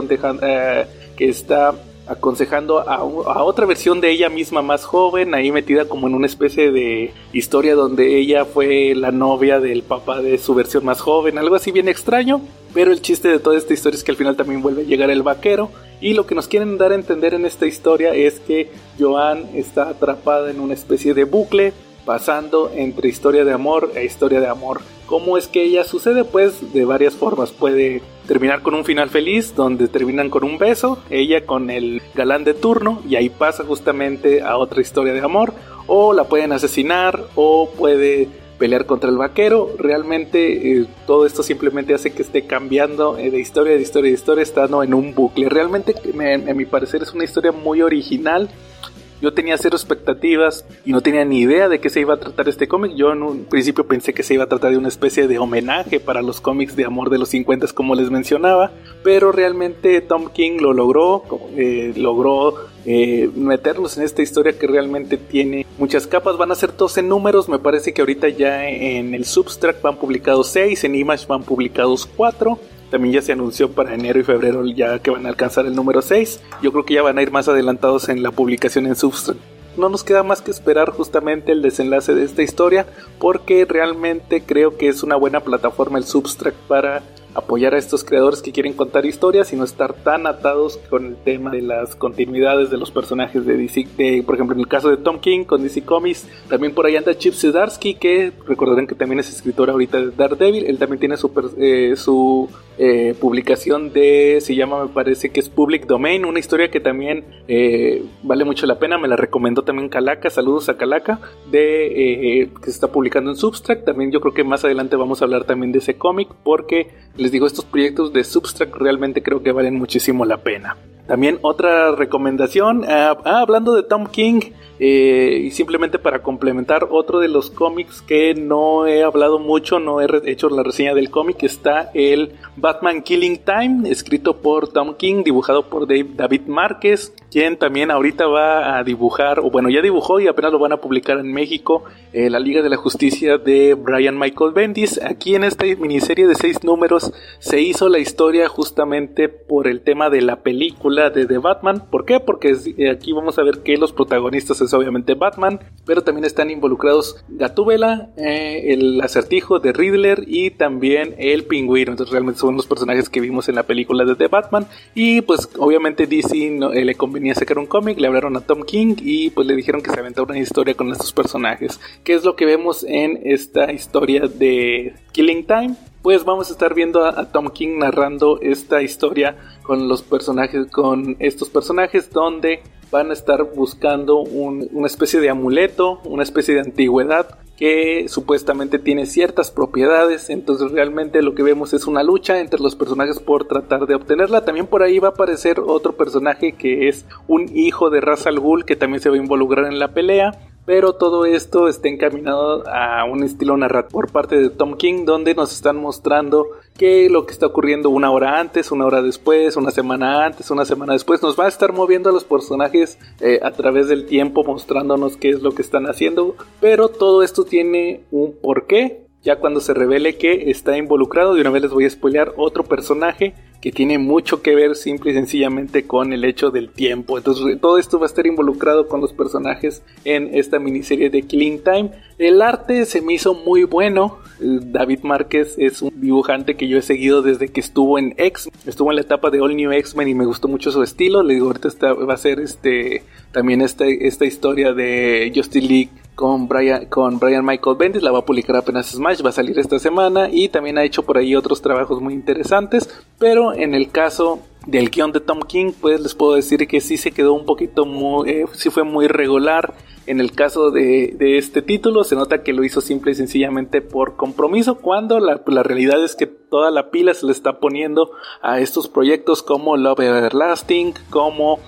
eh, que está aconsejando a, otra versión de ella misma más joven, ahí metida como en una especie de historia donde ella fue la novia del papá de su versión más joven, algo así bien extraño, pero el chiste de toda esta historia es que al final también vuelve a llegar el vaquero y lo que nos quieren dar a entender en esta historia es que Joan está atrapada en una especie de bucle pasando entre historia de amor e historia de amor. ¿Cómo es que ella sucede? Pues de varias formas. Puede terminar con un final feliz donde terminan con un beso, ella con el galán de turno y ahí pasa justamente a otra historia de amor. O la pueden asesinar o puede pelear contra el vaquero. Realmente eh, todo esto simplemente hace que esté cambiando eh, de historia, de historia, de historia, estando en un bucle. Realmente, a mi parecer, es una historia muy original yo tenía cero expectativas y no tenía ni idea de qué se iba a tratar este cómic. Yo en un principio pensé que se iba a tratar de una especie de homenaje para los cómics de amor de los 50 como les mencionaba, pero realmente Tom King lo logró, eh, logró eh, meternos en esta historia que realmente tiene muchas capas. Van a ser 12 números, me parece que ahorita ya en el Substract van publicados 6, en Image van publicados 4. También ya se anunció para enero y febrero ya que van a alcanzar el número 6. Yo creo que ya van a ir más adelantados en la publicación en Substract. No nos queda más que esperar justamente el desenlace de esta historia porque realmente creo que es una buena plataforma el Substract para apoyar a estos creadores que quieren contar historias y no estar tan atados con el tema de las continuidades de los personajes de DC. por ejemplo, en el caso de Tom King con DC Comics, también por ahí anda Chip Zdarsky, que recordarán que también es escritor ahorita de Daredevil. Él también tiene su, eh, su eh, publicación de, se llama, me parece que es Public Domain, una historia que también eh, vale mucho la pena. Me la recomendó también Calaca. Saludos a Calaca, de que se está publicando en Substract. También yo creo que más adelante vamos a hablar también de ese cómic porque les digo, estos proyectos de Substract realmente creo que valen muchísimo la pena. También otra recomendación, ah, ah, hablando de Tom King, eh, y simplemente para complementar otro de los cómics que no he hablado mucho, no he hecho la reseña del cómic, está el Batman Killing Time, escrito por Tom King, dibujado por David Márquez, quien también ahorita va a dibujar, o bueno, ya dibujó y apenas lo van a publicar en México, eh, la Liga de la Justicia de Brian Michael Bendis. Aquí en esta miniserie de seis números se hizo la historia justamente por el tema de la película de The Batman. ¿Por qué? Porque eh, aquí vamos a ver que los protagonistas es obviamente Batman, pero también están involucrados Gatúbela, eh, el acertijo de Riddler y también el pingüino. Entonces realmente son los personajes que vimos en la película de The Batman. Y pues obviamente DC no, le convenía venía a sacar un cómic, le hablaron a Tom King y pues le dijeron que se aventara una historia con estos personajes. ¿Qué es lo que vemos en esta historia de Killing Time? Pues vamos a estar viendo a, Tom King narrando esta historia con los personajes, con estos personajes donde van a estar buscando una especie de amuleto, una especie de antigüedad que supuestamente tiene ciertas propiedades, entonces realmente lo que vemos es una lucha entre los personajes por tratar de obtenerla. También por ahí va a aparecer otro personaje que es un hijo de Ra's al Ghul que también se va a involucrar en la pelea pero todo esto está encaminado a un estilo narrativo por parte de Tom King, donde nos están mostrando que lo que está ocurriendo una hora antes, una hora después, una semana antes, una semana después, nos va a estar moviendo a los personajes eh, a través del tiempo, mostrándonos qué es lo que están haciendo, pero todo esto tiene un porqué ya cuando se revele que está involucrado, de una vez les voy a spoilear otro personaje que tiene mucho que ver simple y sencillamente con el hecho del tiempo. Entonces todo esto va a estar involucrado con los personajes en esta miniserie de Killing Time. El arte se me hizo muy bueno. David Márquez es un dibujante que yo he seguido desde que estuvo en X, estuvo en la etapa de All New X-Men y me gustó mucho su estilo. Le digo, ahorita va a ser este también esta, esta historia de Justice League con Brian, con Brian Michael Bendis, la va a publicar apenas Smash, va a salir esta semana y también ha hecho por ahí otros trabajos muy interesantes, pero en el caso del guion de Tom King, pues les puedo decir que sí se quedó un poquito muy, eh, sí fue muy regular. En el caso de, este título, se nota que lo hizo simple y sencillamente por compromiso, cuando la, la, realidad es que toda la pila se le está poniendo a estos proyectos como Love Everlasting, como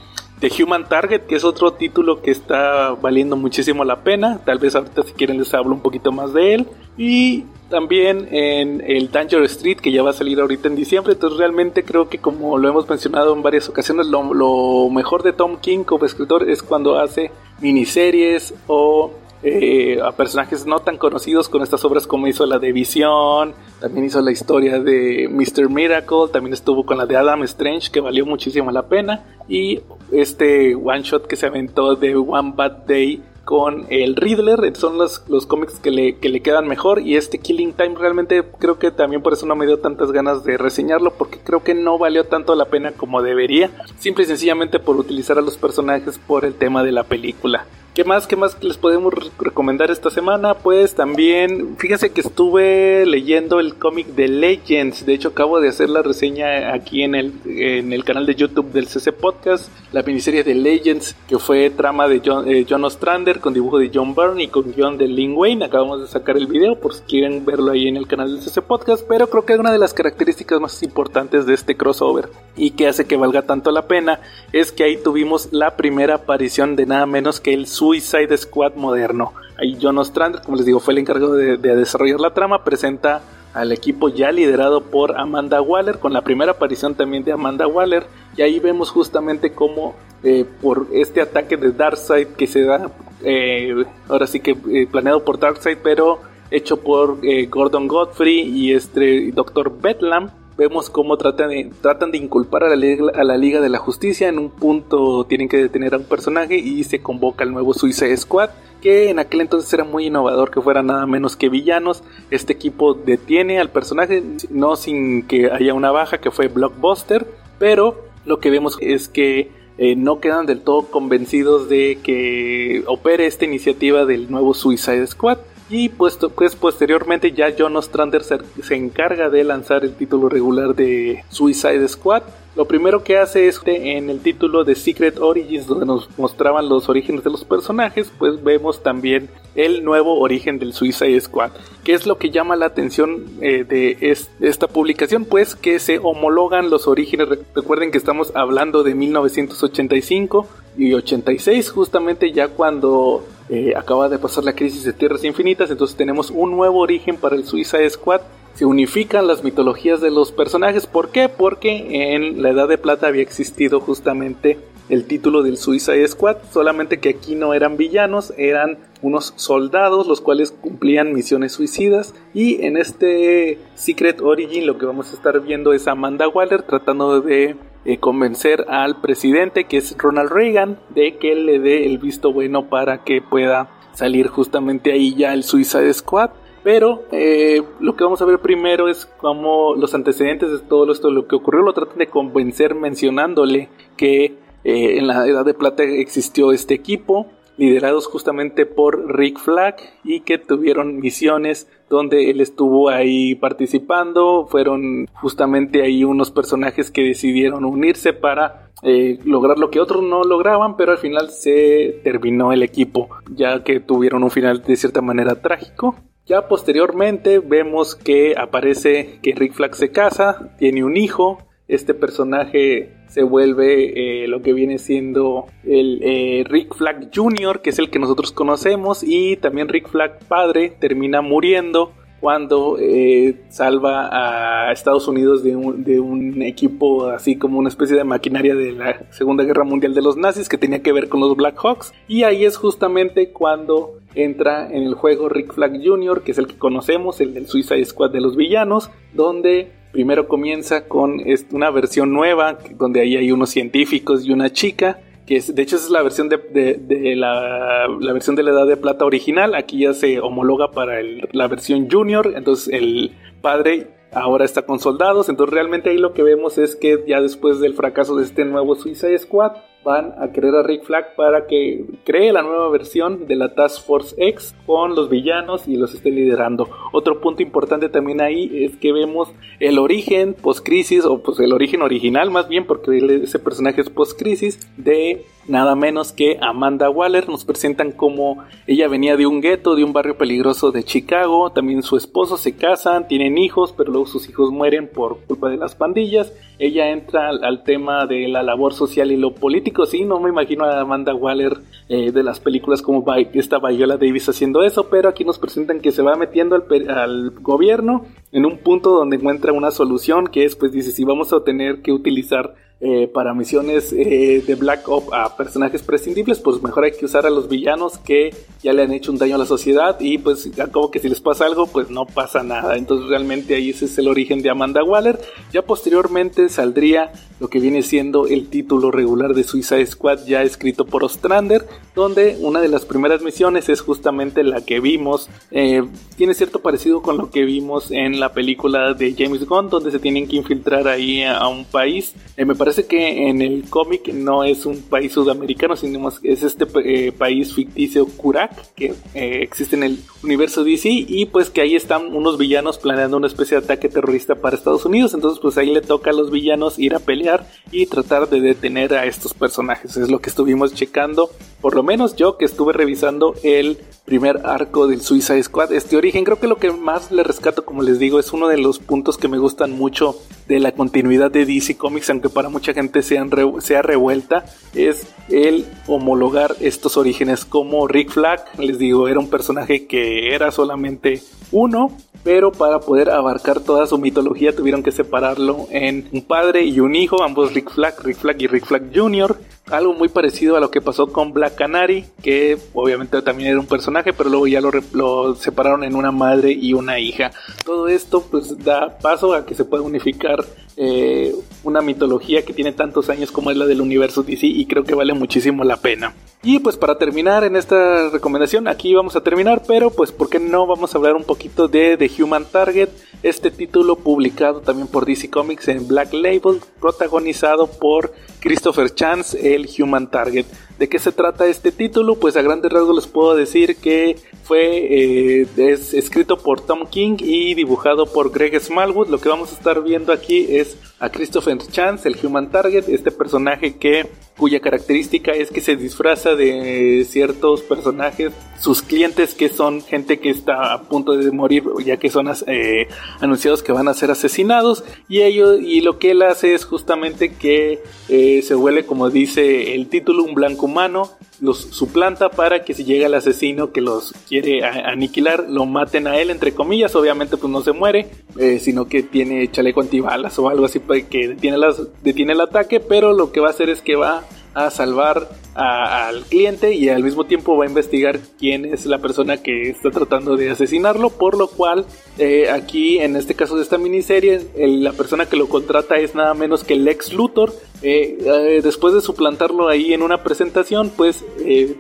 The Human Target, que es otro título que está valiendo muchísimo la pena. Tal vez ahorita si quieren les hablo un poquito más de él. Y también en el Danger Street, que ya va a salir ahorita en diciembre. Entonces realmente creo que como lo hemos mencionado en varias ocasiones, lo, lo mejor de Tom King como escritor es cuando hace miniseries o eh, a personajes no tan conocidos con estas obras como hizo la de Visión, también hizo la historia de Mr. Miracle, también estuvo con la de Adam Strange que valió muchísimo la pena y este one shot que se aventó de One Bad Day con el Riddler, son los, los cómics que le, que le quedan mejor y este Killing Time realmente creo que también por eso no me dio tantas ganas de reseñarlo porque creo que no valió tanto la pena como debería, simple y sencillamente por utilizar a los personajes por el tema de la película. ¿Qué más, qué más les podemos recomendar esta semana? Pues también, fíjense que estuve leyendo el cómic de Legends. De hecho, acabo de hacer la reseña aquí en el, en el canal de YouTube del CC Podcast. La miniserie de Legends, que fue trama de John, eh, John Ostrander con dibujo de John Byrne y con guion de Lin Wayne. Acabamos de sacar el video por si quieren verlo ahí en el canal del CC Podcast. Pero creo que una de las características más importantes de este crossover y que hace que valga tanto la pena es que ahí tuvimos la primera aparición de nada menos que el Suicide Squad moderno. Ahí John Ostrander, como les digo, fue el encargado de, desarrollar la trama, presenta al equipo ya liderado por Amanda Waller, con la primera aparición también de Amanda Waller, y ahí vemos justamente cómo eh, por este ataque de Darkseid que se da, eh, ahora sí que eh, planeado por Darkseid, pero hecho por Gordon Godfrey y este Doctor Bedlam, vemos cómo tratan de, tratan de inculpar a la, Liga, a la Liga de la Justicia. En un punto tienen que detener a un personaje y se convoca el nuevo Suicide Squad, que en aquel entonces era muy innovador que fuera nada menos que villanos. Este equipo detiene al personaje, no sin que haya una baja, que fue Blockbuster, pero lo que vemos es que eh, no quedan del todo convencidos de que opere esta iniciativa del nuevo Suicide Squad. Y pues, pues posteriormente ya John Ostrander se, encarga de lanzar el título regular de Suicide Squad. Lo primero que hace es que en el título de Secret Origins, donde nos mostraban los orígenes de los personajes, pues vemos también el nuevo origen del Suicide Squad. ¿Qué es lo que llama la atención eh, de esta publicación? Pues que se homologan los orígenes. Recuerden que estamos hablando de 1985 y 86, justamente ya cuando eh, acaba de pasar la crisis de Tierras Infinitas, entonces tenemos un nuevo origen para el Suicide Squad. Se unifican las mitologías de los personajes. ¿Por qué? Porque en la Edad de Plata había existido justamente el título del Suicide Squad, solamente que aquí no eran villanos, eran unos soldados los cuales cumplían misiones suicidas. Y en este Secret Origin lo que vamos a estar viendo es Amanda Waller tratando de eh, convencer al presidente que es Ronald Reagan de que le dé el visto bueno para que pueda salir justamente ahí ya el Suicide Squad. Pero eh, lo que vamos a ver primero es cómo los antecedentes de todo esto, lo que ocurrió, lo tratan de convencer mencionándole que eh, en la Edad de Plata existió este equipo, liderados justamente por Rick Flag y que tuvieron misiones donde él estuvo ahí participando. Fueron justamente ahí unos personajes que decidieron unirse para eh, lograr lo que otros no lograban, pero al final se terminó el equipo, ya que tuvieron un final de cierta manera trágico. Ya posteriormente vemos que aparece que Rick Flag se casa, tiene un hijo, este personaje se vuelve eh, lo que viene siendo el eh, Rick Flag Jr., que es el que nosotros conocemos, y también Rick Flag padre termina muriendo cuando eh, salva a Estados Unidos de un, equipo así como una especie de maquinaria de la Segunda Guerra Mundial de los nazis que tenía que ver con los Black Hawks. Y ahí es justamente cuando entra en el juego Rick Flag Jr., que es el que conocemos, el del Suicide Squad de los villanos, donde primero comienza con una versión nueva, donde ahí hay unos científicos y una chica que de hecho es la versión de, la, versión de la edad de plata original, aquí ya se homologa para la versión junior, entonces el padre ahora está con soldados, entonces realmente ahí lo que vemos es que ya después del fracaso de este nuevo Suicide Squad, van a querer a Rick Flag para que cree la nueva versión de la Task Force X con los villanos y los esté liderando. Otro punto importante también ahí es que vemos el origen post-crisis, o pues el origen original más bien, porque ese personaje es post-crisis, de nada menos que Amanda Waller. Nos presentan como ella venía de un gueto, de un barrio peligroso de Chicago. También su esposo se casan, tienen hijos, pero luego sus hijos mueren por culpa de las pandillas ella entra al, tema de la labor social y lo político. Sí, no me imagino a Amanda Waller eh, de las películas como esta Viola Davis haciendo eso, pero aquí nos presentan que se va metiendo al, al, gobierno en un punto donde encuentra una solución que es, pues dice, si vamos a tener que utilizar eh, para misiones eh, de Black Ops a personajes prescindibles, pues mejor hay que usar a los villanos que ya le han hecho un daño a la sociedad y pues ya como que si les pasa algo, pues no pasa nada. Entonces realmente ahí ese es el origen de Amanda Waller. Ya posteriormente saldría lo que viene siendo el título regular de Suicide Squad ya escrito por Ostrander, donde una de las primeras misiones es justamente la que vimos, eh, tiene cierto parecido con lo que vimos en la película de James Gunn, donde se tienen que infiltrar ahí a, un país. me parece que en el cómic no es un país sudamericano, sino es este eh, país ficticio Kurak, que eh, existe en el universo DC, y pues que ahí están unos villanos planeando una especie de ataque terrorista para Estados Unidos. Entonces, pues ahí le toca a los villanos ir a pelear y tratar de detener a estos personajes. Es lo que estuvimos checando, por lo menos yo que estuve revisando el primer arco del Suicide Squad. Este origen, creo que lo que más le rescato, como les digo, es uno de los puntos que me gustan mucho de la continuidad de DC Comics, aunque para mucha gente sea, sea revuelta, es el homologar estos orígenes como Rick Flag. Les digo, era un personaje que era solamente uno, pero para poder abarcar toda su mitología tuvieron que separarlo en un padre y un hijo, ambos Rick Flag, Rick Flag y Rick Flag Jr., algo muy parecido a lo que pasó con Black Canary, que obviamente también era un personaje, pero luego ya lo, separaron en una madre y una hija. Todo esto pues da paso a que se pueda unificar eh, una mitología que tiene tantos años como es la del universo DC y creo que vale muchísimo la pena. Y pues para terminar en esta recomendación, aquí vamos a terminar, pero pues ¿por qué no vamos a hablar un poquito de The Human Target? Este título publicado también por DC Comics en Black Label, protagonizado por Christopher Chance, el Human Target. ¿De qué se trata este título? Pues a grandes rasgos les puedo decir que fue eh, es escrito por Tom King y dibujado por Greg Smallwood. Lo que vamos a estar viendo aquí es a Christopher Chance, el Human Target, este personaje que cuya característica es que se disfraza de ciertos personajes, sus clientes que son gente que está a punto de morir ya que son eh, anunciados que van a ser asesinados y y lo que él hace es justamente que eh, se vuelve como dice el título un blanco humano los suplanta para que si llega el asesino que los quiere aniquilar, lo maten a él, entre comillas. Obviamente, pues no se muere, eh, sino que tiene chaleco antibalas o algo así que detiene, detiene el ataque. Pero lo que va a hacer es que va a salvar al cliente y al mismo tiempo va a investigar quién es la persona que está tratando de asesinarlo, por lo cual eh, aquí en este caso de esta miniserie la persona que lo contrata es nada menos que Lex Luthor. Eh, eh, después de suplantarlo ahí en una presentación, pues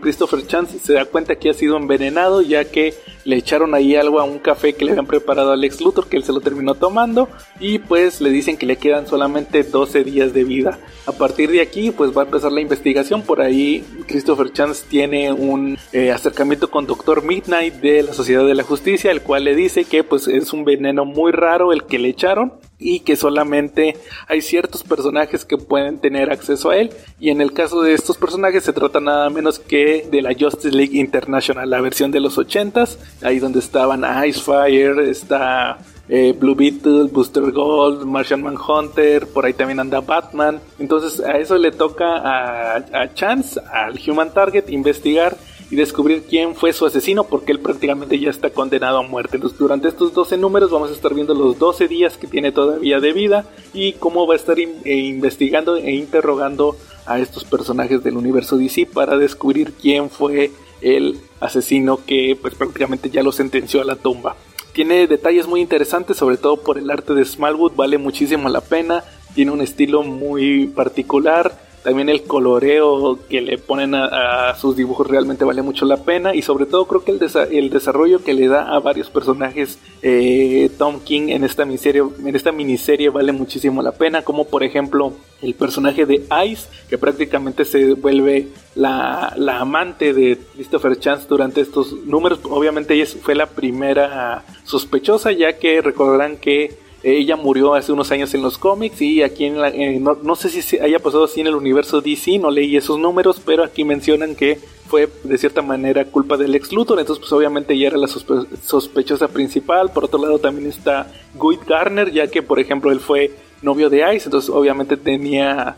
Christopher Chance se da cuenta que ha sido envenenado ya que le echaron ahí algo a un café que le habían preparado a Lex Luthor que él se lo terminó tomando y pues le dicen que le quedan solamente 12 días de vida. A partir de aquí pues va a empezar la investigación por ahí Christopher Chance tiene un eh, acercamiento con Doctor Midnight de la Sociedad de la Justicia, el cual le dice que pues es un veneno muy raro el que le echaron y que solamente hay ciertos personajes que pueden tener acceso a él. Y en el caso de estos personajes se trata nada menos que de la Justice League International, la versión de los 80s, ahí donde estaban Icefire, está eh, Blue Beetle, Booster Gold, Martian Manhunter, por ahí también anda Batman. Entonces a eso le toca a, Chance, al Human Target, investigar y descubrir quién fue su asesino porque él prácticamente ya está condenado a muerte. Entonces, durante estos 12 números vamos a estar viendo los 12 días que tiene todavía de vida y cómo va a estar eh, investigando e interrogando a estos personajes del universo DC para descubrir quién fue el asesino que pues prácticamente ya lo sentenció a la tumba. Tiene detalles muy interesantes, sobre todo por el arte de Smallwood, vale muchísimo la pena, tiene un estilo muy particular, también el coloreo que le ponen a, sus dibujos realmente vale mucho la pena y sobre todo creo que el, el desarrollo que le da a varios personajes eh, Tom King en esta, miniserie, en esta miniserie vale muchísimo la pena como por ejemplo el personaje de Ice que prácticamente se vuelve la, la amante de Christopher Chance durante estos números. Obviamente ella fue la primera sospechosa ya que recordarán que ella murió hace unos años en los cómics y aquí en la, no, sé si haya pasado así en el universo DC, no leí esos números, pero aquí mencionan que fue de cierta manera culpa del ex Luthor, entonces pues obviamente ella era la sospechosa principal. Por otro lado también está Guy Garner, ya que por ejemplo él fue novio de Ice, entonces obviamente tenía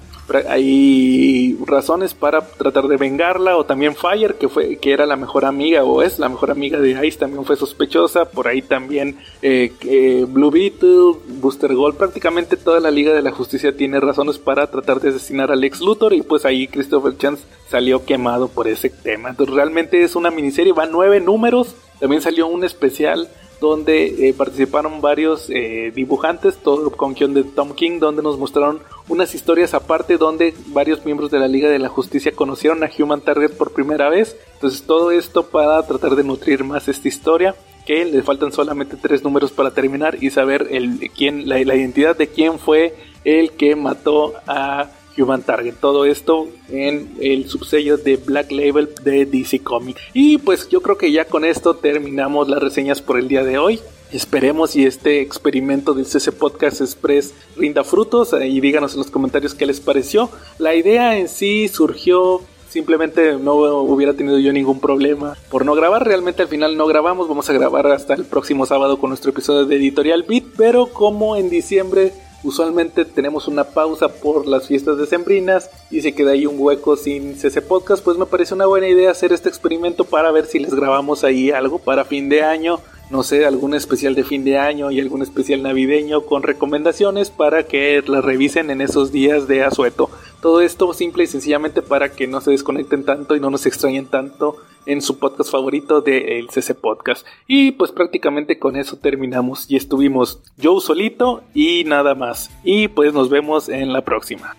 hay razones para tratar de vengarla o también Fire que fue que era la mejor amiga o es la mejor amiga de Ice también fue sospechosa. Por ahí también eh, eh, Blue Beetle Booster Gold prácticamente toda la Liga de la Justicia tiene razones para tratar de asesinar a Lex Luthor y pues ahí Christopher Chance salió quemado por ese tema. Entonces realmente es una miniserie va nueve números también salió un especial donde eh, participaron varios eh, dibujantes, todo con guion de Tom King, donde nos mostraron unas historias aparte donde varios miembros de la Liga de la Justicia conocieron a Human Target por primera vez. Entonces todo esto para tratar de nutrir más esta historia que le faltan solamente tres números para terminar y saber el, quién, la identidad de quién fue el que mató a Human Target. Todo esto en el subsello de Black Label de DC Comics. Y pues yo creo que ya con esto terminamos las reseñas por el día de hoy. Esperemos y este experimento del CC Podcast Express rinda frutos y díganos en los comentarios qué les pareció. La idea en sí surgió simplemente no hubiera tenido yo ningún problema por no grabar. Realmente al final no grabamos, vamos a grabar hasta el próximo sábado con nuestro episodio de Editorial Beat, pero como en diciembre Usualmente tenemos una pausa por las fiestas decembrinas y se queda ahí un hueco sin CC Podcast, pues me parece una buena idea hacer este experimento para ver si les grabamos ahí algo para fin de año, no sé, algún especial de fin de año y algún especial navideño con recomendaciones para que las revisen en esos días de asueto. Todo esto simple y sencillamente para que no se desconecten tanto y no nos extrañen tanto en su podcast favorito de el CC Podcast. Y pues prácticamente con eso terminamos y estuvimos yo solito y nada más. Y pues nos vemos en la próxima.